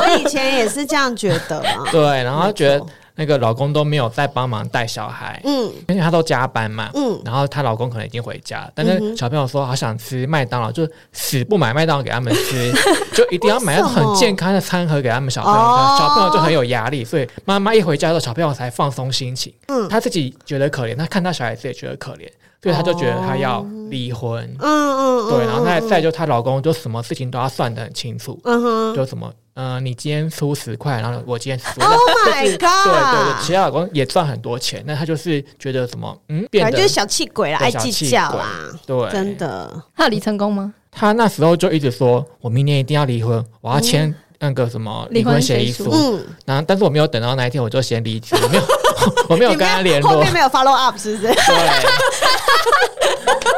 我以前也是这样觉得啊。对，然后他觉得那个老公都没有在帮忙带小孩，嗯。因为他都加班嘛，嗯。然后她老公可能已经回家了，但是小朋友说好想吃麦当劳，就死不买麦当劳给他们吃，就一定要买那种很健康的餐盒给他们小朋友，哦。小朋友就很有压力，所以妈妈一回家之后，小朋友才放松心情，嗯。她自己觉得可怜，她看到小孩子也觉得可怜，所以她就觉得她要离婚，嗯嗯，对，然后再嗯再就她老公就什么事情都要算得很清楚，嗯哼。就什么。呃，你今天出十块，然后我今天十块，，Oh my 是对对对，god！其他老公也赚很多钱，那他就是觉得什么，嗯，变得就是小气鬼啦，爱计较啦，对，真的。他有离成功吗？他那时候就一直说，我明年一定要离婚，我要签那个什么离婚协议书。嗯，然后，但是我没有等到那一天，我就先离职，我没有，我没有跟他联络。后面没有 follow up 是不是？对，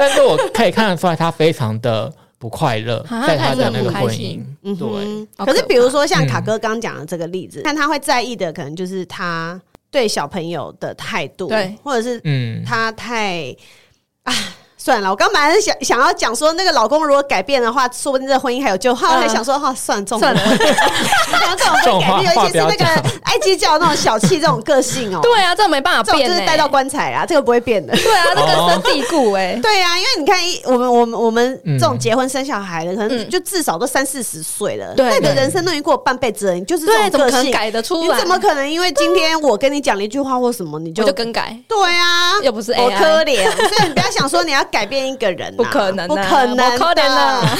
但是我可以看得出来，他非常的不快乐，啊在他的那他是很个婚姻不开心。嗯对，可可是比如说像嗯卡哥刚讲的这个例子，但他会在意的可能就是他对小朋友的态度，对，或者是嗯，他太啊。算了，我刚本来是想想要讲说，那个老公如果改变的话，说不定这婚姻还有救。后来想说，哈、算了，算了，像这种这种会改变，尤其是那个爱计较那种小气这种个性哦、对啊，这没办法这种变欸，就是带到棺材啊，这个不会变的。对啊，这根深蒂固哎。对啊，因为你看，一我们我们我们嗯这种结婚生小孩的，可能嗯就至少都三四十岁了，对那你的人生都已经过半辈子了，你就是这对，怎么可能种个性，改得出来？你怎么可能因为今天我跟你讲了一句话或什么，你就就更改？对啊？又不是我 AI 可怜，所以你不要想说你要改变一个人啊，不可能啊不可能，不可能啊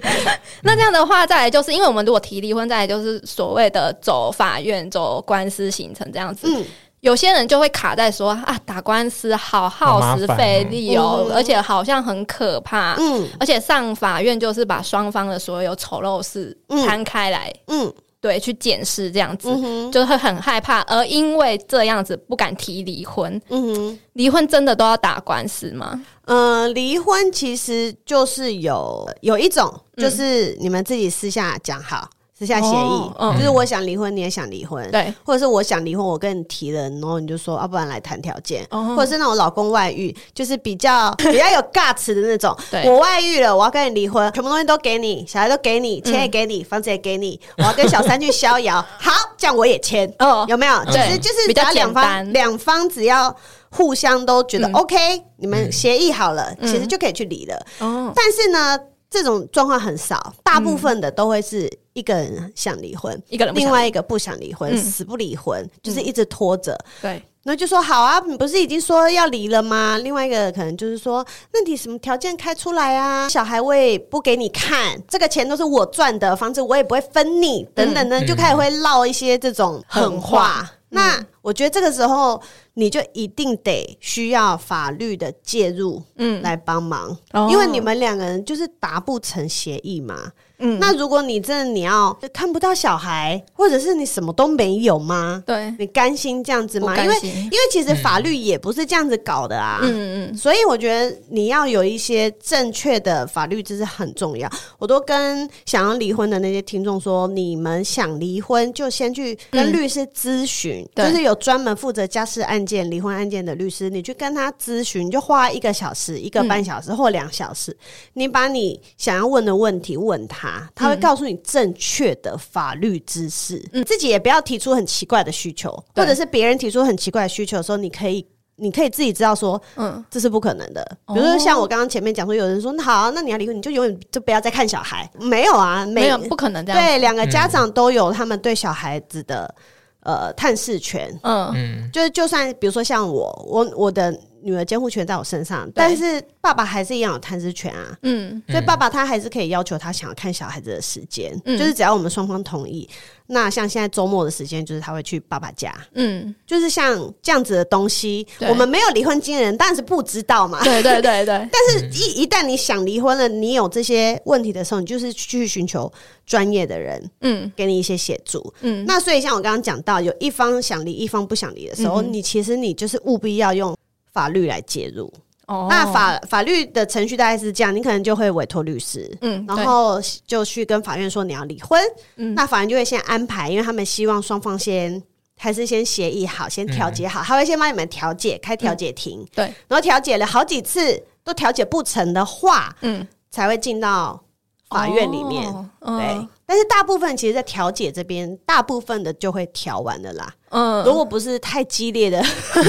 那这样的话，再来就是因为我们如果提离婚，再来就是所谓的走法院、走官司行程这样子。嗯，有些人就会卡在说啊，打官司好耗时费力哦，嗯。而且好像很可怕。嗯。而且上法院就是把双方的所有丑陋事嗯。摊开来，嗯对，去检视这样子，嗯就会很害怕，而因为这样子不敢提离婚。嗯哼。离婚真的都要打官司吗？呃，离婚其实就是有有一种，嗯就是你们自己私下讲好，私下协议哦，嗯就是我想离婚，你也想离婚，对，或者是我想离婚，我跟你提了，然后你就说，要、不然来谈条件，哦或者是那种老公外遇，就是比较比较有 guts 的那种。对 我外遇了，我要跟你离婚，全部东西都给你，小孩都给你，钱也给你，房子也给你，我要跟小三去逍遥，好，这样我也签。哦有没有？其对实就是比较只要两方两方只要互相都觉得嗯 OK，、你们协议好了，嗯其实就可以去离了。哦，但是呢，这种状况很少，大部分的都会是一个人想离婚，一个人另外一个不想离婚，嗯死不离婚，就是一直拖着。对，然后就说好啊，你不是已经说要离了吗？另外一个可能就是说，那你什么条件开出来啊？小孩我也不给你看，这个钱都是我赚的，房子我也不会分你，等等的，嗯就开始会唠一些这种狠话。那我觉得这个时候你就一定得需要法律的介入嗯，来帮忙，哦。因为你们两个人就是达不成协议嘛。嗯。那如果你真的你要看不到小孩，或者是你什么都没有吗？对，你甘心这样子吗？因为不甘心。因为其实法律也不是这样子搞的啊。嗯嗯所以我觉得你要有一些正确的法律知识很重要。我都跟想要离婚的那些听众说，你们想离婚就先去跟嗯。律师咨询，对。就是有专门负责家事案件、离婚案件的律师，你去跟他咨询，你就花一个小时、一个半小时或两小时，你把你想要问的问题问他，他会告诉你正确的法律知识。嗯自己也不要提出很奇怪的需求，或者是别人提出很奇怪的需求的时候，你可以。你可以自己知道说嗯，这是不可能的。比如说像我刚刚前面讲说，有人说那好，那你要离婚，你就永远就不要再看小孩。没有啊，没有不可能这样，对两个家长都有他们对小孩子的呃探视权。嗯嗯，就是就算比如说像我，我我的女儿监护权在我身上，但是爸爸还是一样有探视权啊。嗯所以爸爸他还是可以要求他想要看小孩子的时间，嗯就是只要我们双方同意。那像现在周末的时间，就是他会去爸爸家，嗯，就是像这样子的东西，我们没有离婚经验的人当然是不知道嘛。对对对对，但是一一旦你想离婚了，你有这些问题的时候，你就是去寻求专业的人嗯给你一些协助。嗯，那所以像我刚刚讲到，有一方想离，一方不想离的时候，嗯你其实你就是务必要用法律来介入。哦。那法法律的程序大概是这样，你可能就会委托律师，嗯，然后就去跟法院说你要离婚，嗯。那法院就会先安排，因为他们希望双方先还是先协议好，先调解好，他会先帮你们调解，开调解庭，对，然后调解了好几次都调解不成的话，嗯，才会进到法院里面。哦对，但是大部分其实，在调解这边，大部分的就会调完的啦。嗯，如果不是太激烈的、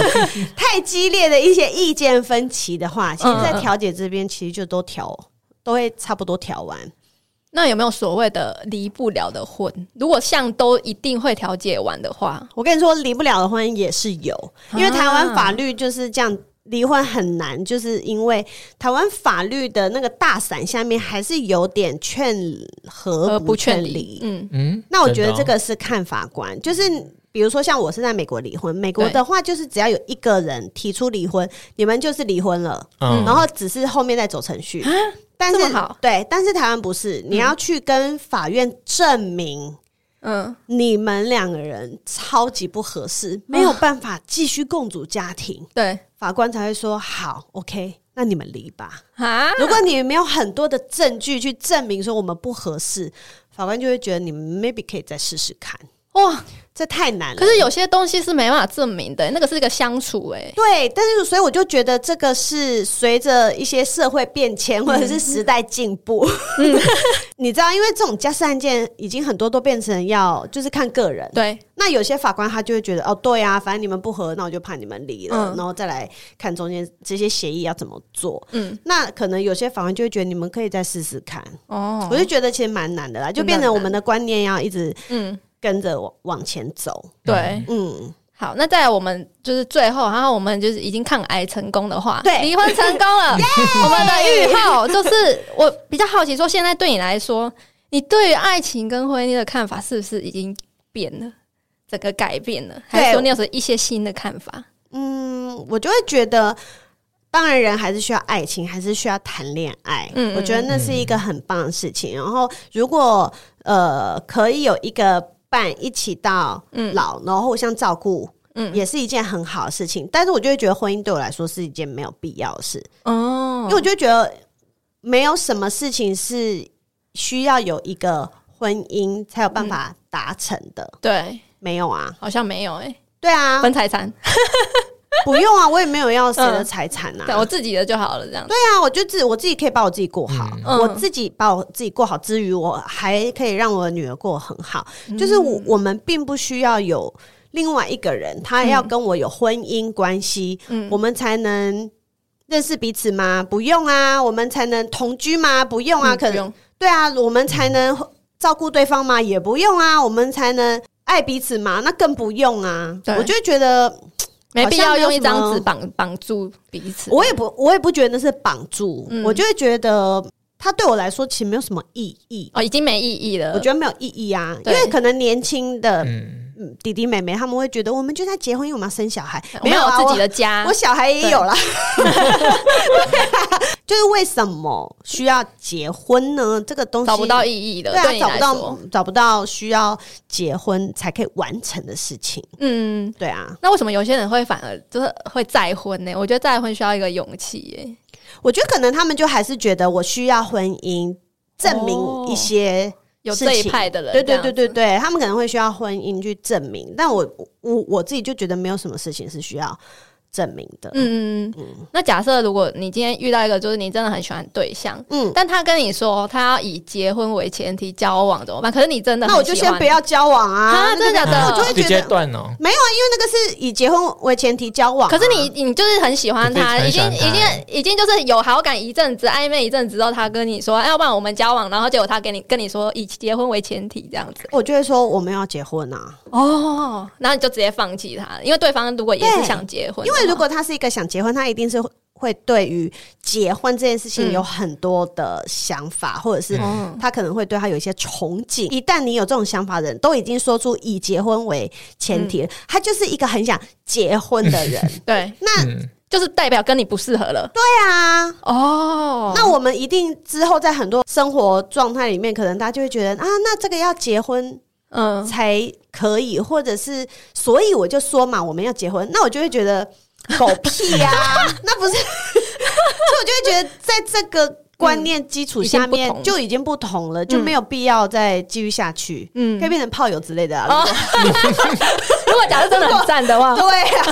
太激烈的一些意见分歧的话，其实，在调解这边其实就都调，都会差不多调完。那有没有所谓的离不了的婚？如果像都一定会调解完的话，我跟你说，离不了的婚也是有，因为台湾法律就是这样。离婚很难，就是因为台湾法律的那个大伞下面还是有点劝和呃，不不劝劝离，嗯嗯，那我觉得这个是看法官，就是比如说像我是在美国离婚，美国的话就是只要有一个人提出离婚，你们就是离婚了，嗯。然后只是后面再走程序。但是好？对，但是台湾不是，你要去跟法院证明嗯，你们两个人超级不合适，没有办法继续共组家庭，对。法官才会说好，OK，那你们离吧。啊，如果你没有很多的证据去证明说我们不合适，法官就会觉得你们 maybe 可以再试试看。哇，这太难了。可是有些东西是没办法证明的，那个是一个相处，哎，对，但是所以我就觉得这个是随着一些社会变迁或者是时代进步，你知道，因为这种家事案件已经很多都变成要就是看个人。对，那有些法官他就会觉得哦，对啊，反正你们不和，那我就判你们离了，嗯。然后再来看中间这些协议要怎么做。嗯，那可能有些法官就会觉得你们可以再试试看，哦，我就觉得其实蛮难的啦，就变成我们的观念要一直嗯，跟着往往前走。对，嗯，好，那再来我们就是最后，然后我们就是已经抗癌成功的话，对离婚成功了。我们的预后就是，我比较好奇，说现在对你来说，你对于爱情跟婚姻的看法是不是已经变了，整个改变了，还是对说你有一些新的看法？嗯，我就会觉得，当然人还是需要爱情，还是需要谈恋爱。嗯我觉得那是一个很棒的事情。然后，如果呃可以有一个伴一起到老，然后互相照顾。嗯。也是一件很好的事情，但是我就会觉得婚姻对我来说是一件没有必要的事，哦。因为我就觉得没有什么事情是需要有一个婚姻才有办法达成的，对，没有啊，好像没有哎、对啊，分财产，不用啊，我也没有要谁的财产啊，对我自己的就好了，这样。对啊，我就自我自己可以把我自己过好，嗯我自己把我自己过好之余，我还可以让我的女儿过得很好。就是我嗯我们并不需要有另外一个人，他要跟我有婚姻关系，嗯我们才能认识彼此吗？不用啊，我们才能同居吗？不用啊，可能对啊，我们才能照顾对方吗？也不用啊，我们才能爱彼此吗？那更不用啊。我就会觉得。没必要用一张纸绑绑住彼此。我也不，我也不觉得那是绑住，嗯我就会觉得它对我来说其实没有什么意义，哦，已经没意义了。我觉得没有意义啊，因对为可能年轻的嗯，嗯弟弟妹妹他们会觉得我们就在结婚，因为我们要生小孩，我们有啊自己的家我，我小孩也有啦。就是为什么需要结婚呢？这个东西找不到意义的，对啊，你找不到，找不到需要结婚才可以完成的事情。嗯。对啊，那为什么有些人会反而就是会再婚呢？我觉得再婚需要一个勇气耶。我觉得可能他们就还是觉得我需要婚姻证明一些。有这一派的人，对对对对对，他们可能会需要婚姻去证明，但我我我自己就觉得没有什么事情是需要证明的。嗯嗯嗯嗯。那假设如果你今天遇到一个就是你真的很喜欢对象，嗯，但他跟你说他要以结婚为前提交往怎么办？可是你真的那我就先不要交往啊！真的假的我就会觉得断哦。没有啊，因为那个是以结婚为前提交往啊、可是你你就是很喜欢他，已经已经已经就是有好感一阵子，暧昧一阵子之后，他跟你说，哎要不然我们交往，然后结果他跟你跟你说以结婚为前提这样子，我就会说我们要结婚啊，哦，然后你就直接放弃他，因为对方如果也是想结婚，因为以如果他是一个想结婚，他一定是会对于结婚这件事情有很多的想法，或者是嗯。他可能会对他有一些憧憬。一旦你有这种想法的人，都已经说出以结婚为前提了，他就是一个很想结婚的人。对，那嗯，就是代表跟你不适合了。对啊，哦，那我们一定之后在很多生活状态里面，可能大家就会觉得啊，那这个要结婚嗯，才可以，或者是所以我就说嘛，我们要结婚，那我就会觉得狗屁呀、那不是，所以我就会觉得在这个观念基础下面就已经不同了，就没有必要再继续下去，嗯。可以变成炮友之类的如果。假设真的很赞的话，对啊，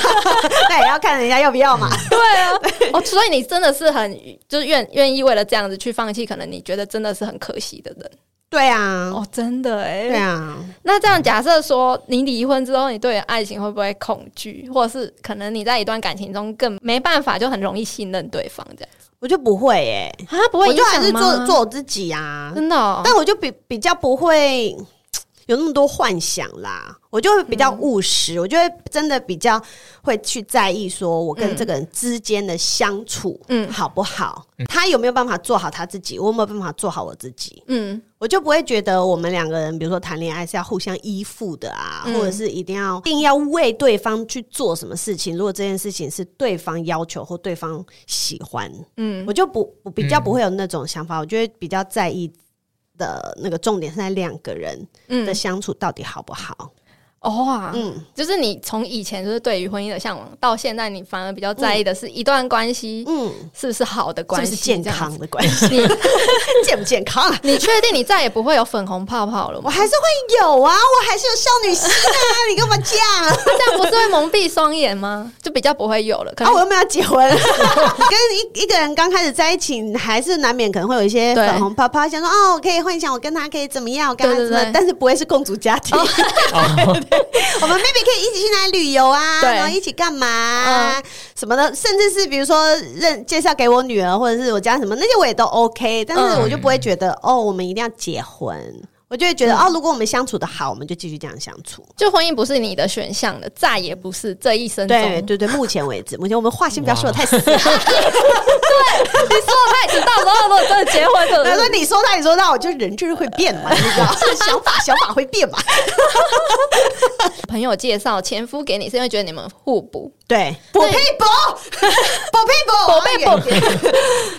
那也要看人家要不要嘛。对啊，哦，所以你真的是很就是愿愿意为了这样子去放弃，可能你觉得真的是很可惜的人对啊，哦，真的哎，对。啊，那这样假设说你离婚之后，你对爱情会不会恐惧，或者是可能你在一段感情中更没办法，就很容易信任对方这样我就不会耶、啊？不会我影就还是做？做我自己啊。真的哦，但我就比比较不会有那么多幻想啦，我就会比较务实，我就会真的比较会去在意说我跟这个人之间的相处，嗯嗯，好不好？他有没有办法做好他自己？我有没有办法做好我自己？嗯我就不会觉得我们两个人，比如说谈恋爱是要互相依附的啊，嗯或者是一定要一定要为对方去做什么事情。如果这件事情是对方要求或对方喜欢，嗯我就不我比较不会有那种想法，我就会比较在意的那个重点是在两个人的嗯，相处到底好不好。哦啊，嗯，就是你从以前就是对于婚姻的向往，到现在你反而比较在意的是一段关系嗯，是不是好的是关系，不是健康的关系？你 健不健康啊？你确定你再也不会有粉红泡泡了吗？我还是会有啊，我还是有少女心啊！你干嘛这样？这样不是会蒙蔽双眼吗？就比较不会有了。可啊，能我又没有结婚，跟一一个人刚开始在一起，还是难免可能会有一些粉红泡泡，想说哦，我可以幻想我跟他可以怎么样，我跟他对对怎么但是不会是共主家庭。我们 maybe 可以一起去哪里旅游啊，对然后一起干嘛、啊什么的，甚至是比如说认介绍给我女儿，或者是我家什么那些我也都 OK，但是嗯我就不会觉得、哦，我们一定要结婚。我就会觉得、哦，如果我们相处的好，我们就继续这样相处。就婚姻不是你的选项了，再也不是这一生中。对对对，目前为止，目前我们话先不要说的太死。你说太子，到时候如果真的结婚，就他说你说他，你说他，我就人就是会变嘛，你知道，想法想法会变嘛。朋友介绍前夫给你，是因为觉得你们互补。对，不配补，不配补，宝贝我要远点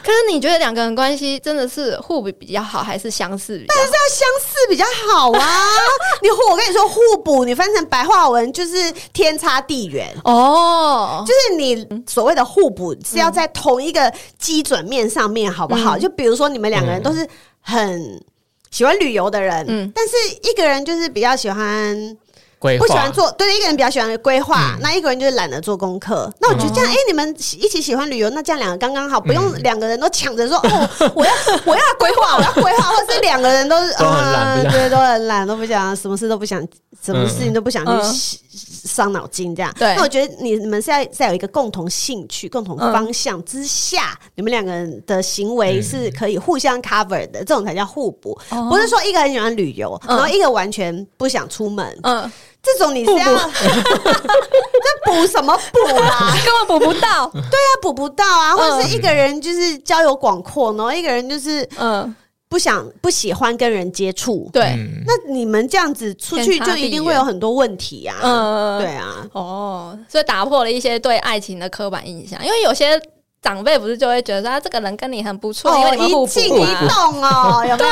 可是你觉得两个人关系真的是互补比较好，还是相似？但是要相似比较好啊。你互，我跟你说互补，你翻成白话文就是天差地远。哦，就是你所谓的互补是要在同一个基准面上面，好不好？嗯。就比如说你们两个人都是很喜欢旅游的人，嗯。但是一个人就是比较喜欢规划。不喜欢做，对，一个人比较喜欢规划，那一个人就是懒得做功课。那我觉得这样，哎、你们一起喜欢旅游，那这样两个刚刚好，不用两个人都抢着说，哦，我要 我要规划，我要规划，或是两个人都是 都很懒不想。对，都很懒，都不想，什么事都不想，什么事情都不想嗯。去伤脑筋，这样。对。那我觉得你们是要在有一个共同兴趣、共同嗯方向之下，你们两个人的行为是可以互相 cover 的，这种才叫互补。哦。不是说一个很喜欢旅游，嗯。然后一个完全不想出门，嗯，这种你是要 这补什么补啊？根本补不到。对啊，补不到啊，或者是一个人就是交友广阔，然后一个人就是嗯，不想不喜欢跟人接触。对，嗯。那你们这样子出去就一定会有很多问题啊。嗯，对啊，哦，所以打破了一些对爱情的刻板印象，因为有些长辈不是就会觉得说，啊，这个人跟你很不错，因为哦，你们互一静一。动哦，有没有？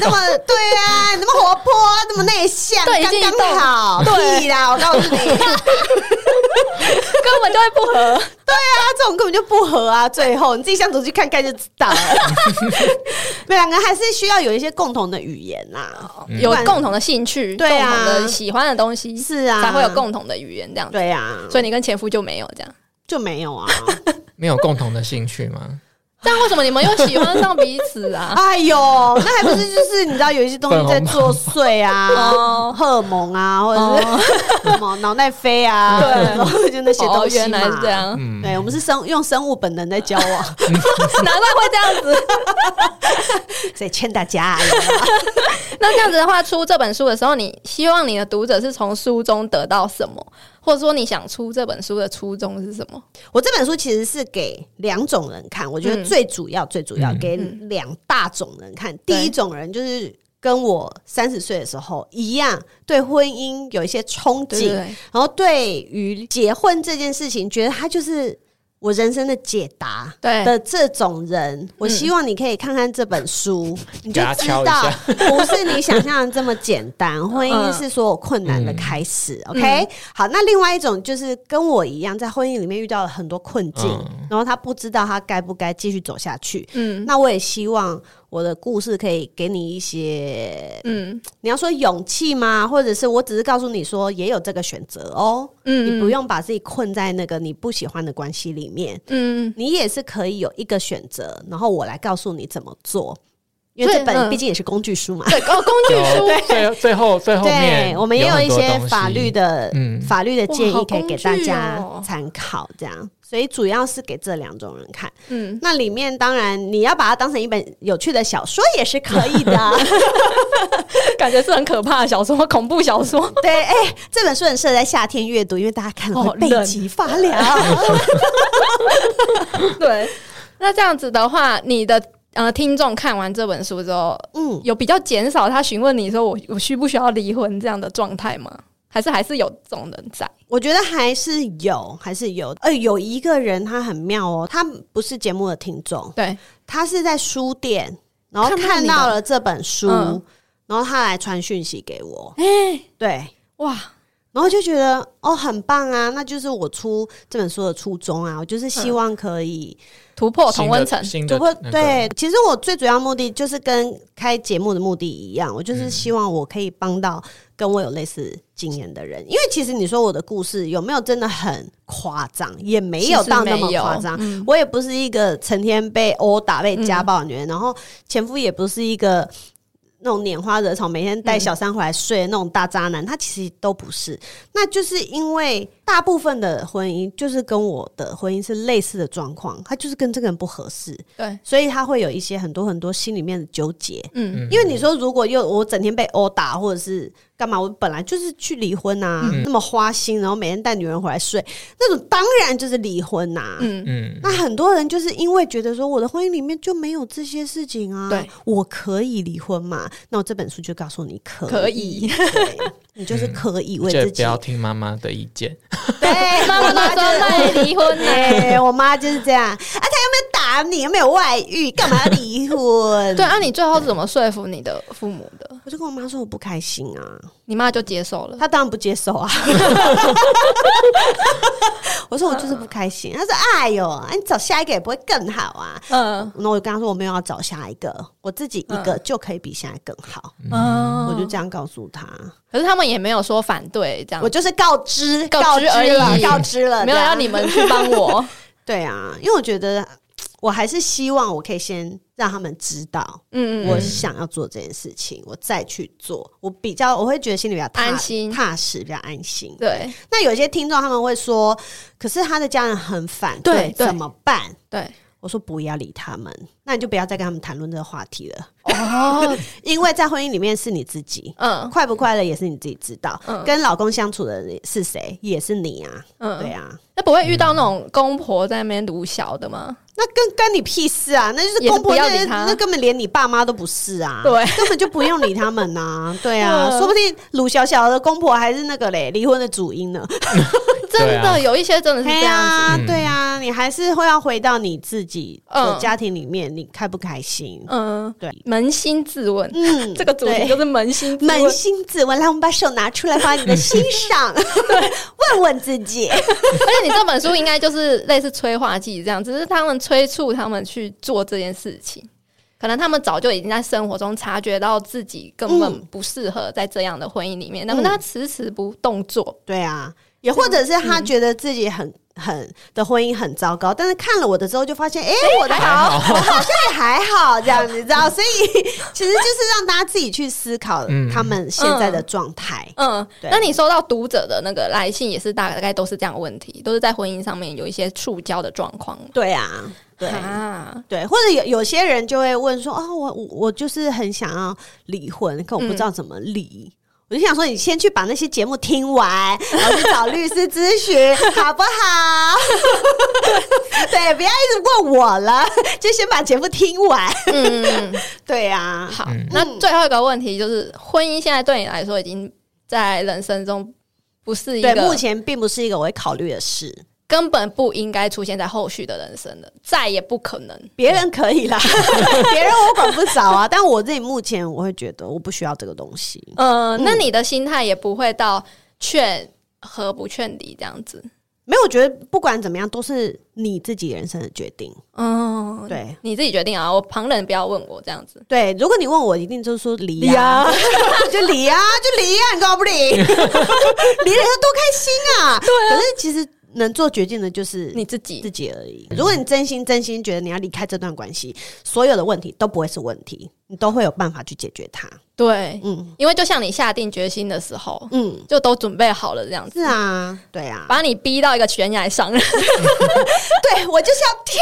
那么对啊，那么活泼，那么内向，刚刚好。对屁啦，我告诉你，对根本就会不合。啊，这种根本就不合啊。最后你自己相处去看看就知道了。两个还是需要有一些共同的语言啦。有共同的兴趣，对啊共同的喜欢的东西，是啊，才会有共同的语言这样子。对啊，所以你跟前夫就没有这样。就没有啊。没有共同的兴趣吗？这样为什么你们又喜欢上彼此啊？哎呦，那还不是就是你知道有一些东西在作祟啊，哦荷尔蒙啊，或者是什么脑袋飞啊，对然后就那些哦东，西原来这。样，嗯，对，我们是生用生物本能在交往，难怪会这样子。所以劝大家，那这样子的话，出这本书的时候，你希望你的读者是从书中得到什么，或者说你想出这本书的初衷是什么？我这本书其实是给两种人看，我觉得嗯最主要、最主要嗯给两大种人看。对第一种人就是跟我三十岁的时候一样，对婚姻有一些憧憬，然后对于结婚这件事情，觉得他就是我人生的解答。对的这种人，我希望你可以看看这本书，你就知道不是你想象的这么简单。婚姻嗯是所有困难的开始。OK，好，那另外一种就是跟我一样，在婚姻里面遇到了很多困境，嗯然后他不知道他该不该继续走下去。嗯那我也希望我的故事可以给你一些，嗯。你要说勇气吗？或者是我只是告诉你说也有这个选择哦，嗯你不用把自己困在那个你不喜欢的关系里面，嗯，你也是可以有一个选择，然后我来告诉你怎么做。因为这本毕竟也是工具书嘛，对，哦，工具书。对最最后最后面对，我们也有一些法律的、嗯。法律的建议可以给大家哦参考，这样。所以主要是给这两种人看。嗯，那里面当然你要把它当成一本有趣的小说也是可以的。感觉是很可怕的小说，恐怖小说。对，哎、这本书很适合在夏天阅读，因为大家看了背脊发凉。对，那这样子的话，你的呃听众看完这本书之后，嗯，有比较减少他询问你说我我需不需要离婚这样的状态吗？还是还是有这种人在？我觉得还是有，还是有。呃，有一个人他很妙哦，他不是节目的听众，对，他是在书店，然后看到了这本书，嗯。然后他来传讯息给我。哎、对，哇，然后就觉得哦，很棒啊，那就是我出这本书的初衷啊，我就是希望可以突破同温层，突破。那个对，其实我最主要目的就是跟开节目的目的一样，我嗯就是希望我可以帮到跟我有类似经验的人。因为其实你说我的故事有没有真的很夸张，也没有到那么夸张。嗯我也不是一个成天被殴打、被家暴的女人，然后前夫也不是一个那种拈花惹草、每天带小三回来睡的那种大渣男，他其实都不是。那就是因为大部分的婚姻就是跟我的婚姻是类似的状况，他就是跟这个人不合适，对，所以他会有一些很多很多心里面的纠结。嗯。因为你说，如果又我整天被殴打，或者是干嘛，我本来就是去离婚呐、那么花心，然后每天带女人回来睡，那种当然就是离婚呐、嗯。嗯，那很多人就是因为觉得说我的婚姻里面就没有这些事情啊，对，我可以离婚嘛？那我这本书就告诉你可可以，你就是可以为自己。不要听妈妈的意见，对，妈妈都说那你离婚呢、对，我妈就是这样啊，他有没有打你？有没有外遇？干嘛要离婚？对啊，你最后是怎么说服你的父母的？我就跟我妈说我不开心啊，你妈就接受了。她当然不接受啊。我说我就是不开心，他说哎呦，哎你找下一个也不会更好啊。嗯。那我就跟他说我没有要找下一个，我自己一个就可以比现在更好。嗯，我就这样告诉他，可是他们也没有说反对，这样。我就是告知告知而已。了，告知了，没有让你们去帮我。对啊，因为我觉得我还是希望我可以先让他们知道。嗯嗯，我想要做这件事情，我再去做，我比较我会觉得心里比较踏安心踏实，比较安心。对那有些听众他们会说，可是他的家人很反对，怎么办？对。我说不要理他们，那你就不要再跟他们谈论这个话题了，哦，因为在婚姻里面是你自己。嗯快不快乐也是你自己知道，嗯跟老公相处的人是谁也是你啊，嗯，对啊，那不会遇到那种公婆在那边撸小的吗？那跟干你屁事啊！那就是公婆那不要理他那根本连你爸妈都不是啊，对，根本就不用理他们 呐、对啊，嗯说不定鲁小小的公婆还是那个嘞离婚的主因呢。真的有一些真的是这样子。对啊，你还是会要回到你自己的嗯家庭里面，你开不开心？嗯，对，�m 心自问，嗯 这个主题就是扪心自问。扪心自问，来，我们把手拿出来，放在你的心上，问问自己。而且你这本书应该就是类似催化剂这样，只是他们催促他们去做这件事情。可能他们早就已经在生活中察觉到自己根本嗯。不适合在这样的婚姻里面，那么他迟迟不动作，对啊，也或者是他觉得自己很很的婚姻很糟糕，但是看了我的之后就发现，哎、我的好，我好像也还好，这样你知道，所以其实就是让大家自己去思考嗯他们现在的状态。嗯，对那你收到读者的那个来信也是大概都是这样的问题，都是在婚姻上面有一些触礁的状况。对啊，对。啊，对，或者有有些人就会问说：“哦，我我我就是很想要离婚，可我不知道怎么离。我我就想说，你先去把那些节目听完，然后去找律师咨询，好不好？对，不要一直问我了，就先把节目听完。嗯，对呀、好嗯。那最后一个问题就是，婚姻现在对你来说已经在人生中不是一对，目前并不是一个我会考虑的事。根本不应该出现在后续的人生的，再也不可能。别人可以啦，别人我管不着啊。但我自己目前我会觉得我不需要这个东西。呃，那你的心态也不会到劝和不劝离这样子。没有，我觉得不管怎么样，都是你自己人生的决定。嗯，对你自己决定啊，我旁人不要问我这样子。对，如果你问我，一定就是说离呀、就离呀、就离呀、你干嘛不离？离了要多开心啊！对可是其实能做决定的就是你自己自己而已。如果你真心真心觉得你要离开这段关系，所有的问题都不会是问题，你都会有办法去解决它。对，嗯。因为就像你下定决心的时候，嗯，就都准备好了这样子，是啊，对啊，把你逼到一个悬崖上。对我就是要跳，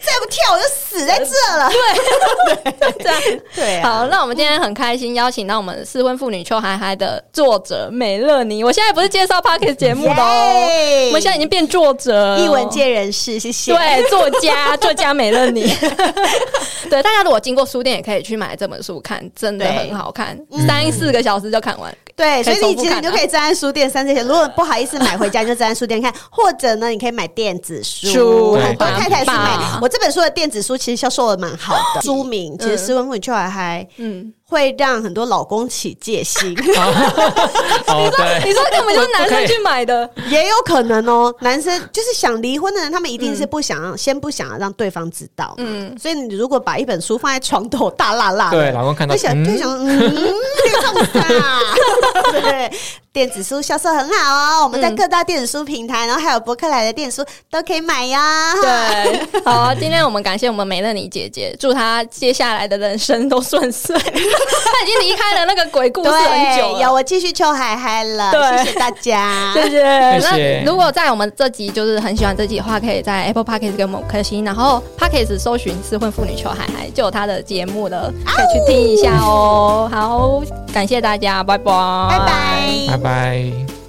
再不跳我就死在这了。对。这样对啊，好，那我们今天很开心邀请到我们失婚妇女邱海海的作者美乐妮。我现在不是介绍 p o c k e t 节目的哦，我们现在已经变作者。了，艺文界人士，谢谢。对作家 作家美乐妮。对，大家如果经过书店，也可以去买这本书看，真的。对很好看，三四个小时就看完。对，所以以你其实你就可以站在书店三四天。如果不好意思买回家，你就站在书店看，或者呢，你可以买电子书。书很多太太是买我这本书的电子书，其实销售的蛮好的。书名其实《失婚妇女秋还还嗯，会让很多老公起戒心，你说，你说根本就是男生去买的，也有可能哦。男生就是想离婚的人，他们一定是不想要，先不想要让对方知道。嗯，所以你如果把一本书放在床头大辣辣的，对，老公看到就想就嗯，想，嗯，你干嘛？对，电子书销售很好哦，我们在各大电子书平台，然后还有博客来的电子书都可以买呀。对，好，今天我们感谢我们美乐妮姐姐，祝她接下来的人生都顺遂。她已经离开了那个鬼故事很久对，有。我继续秋海嗨了，对谢谢大家。谢谢。谢谢那如果在我们这集就是很喜欢这集的话，可以在 Apple Podcast 给我们五颗星，然后 Podcast 搜寻“失婚妇女求海海”就有她的节目了，可以去听一下哦。好，感谢大家，拜拜，拜拜拜拜。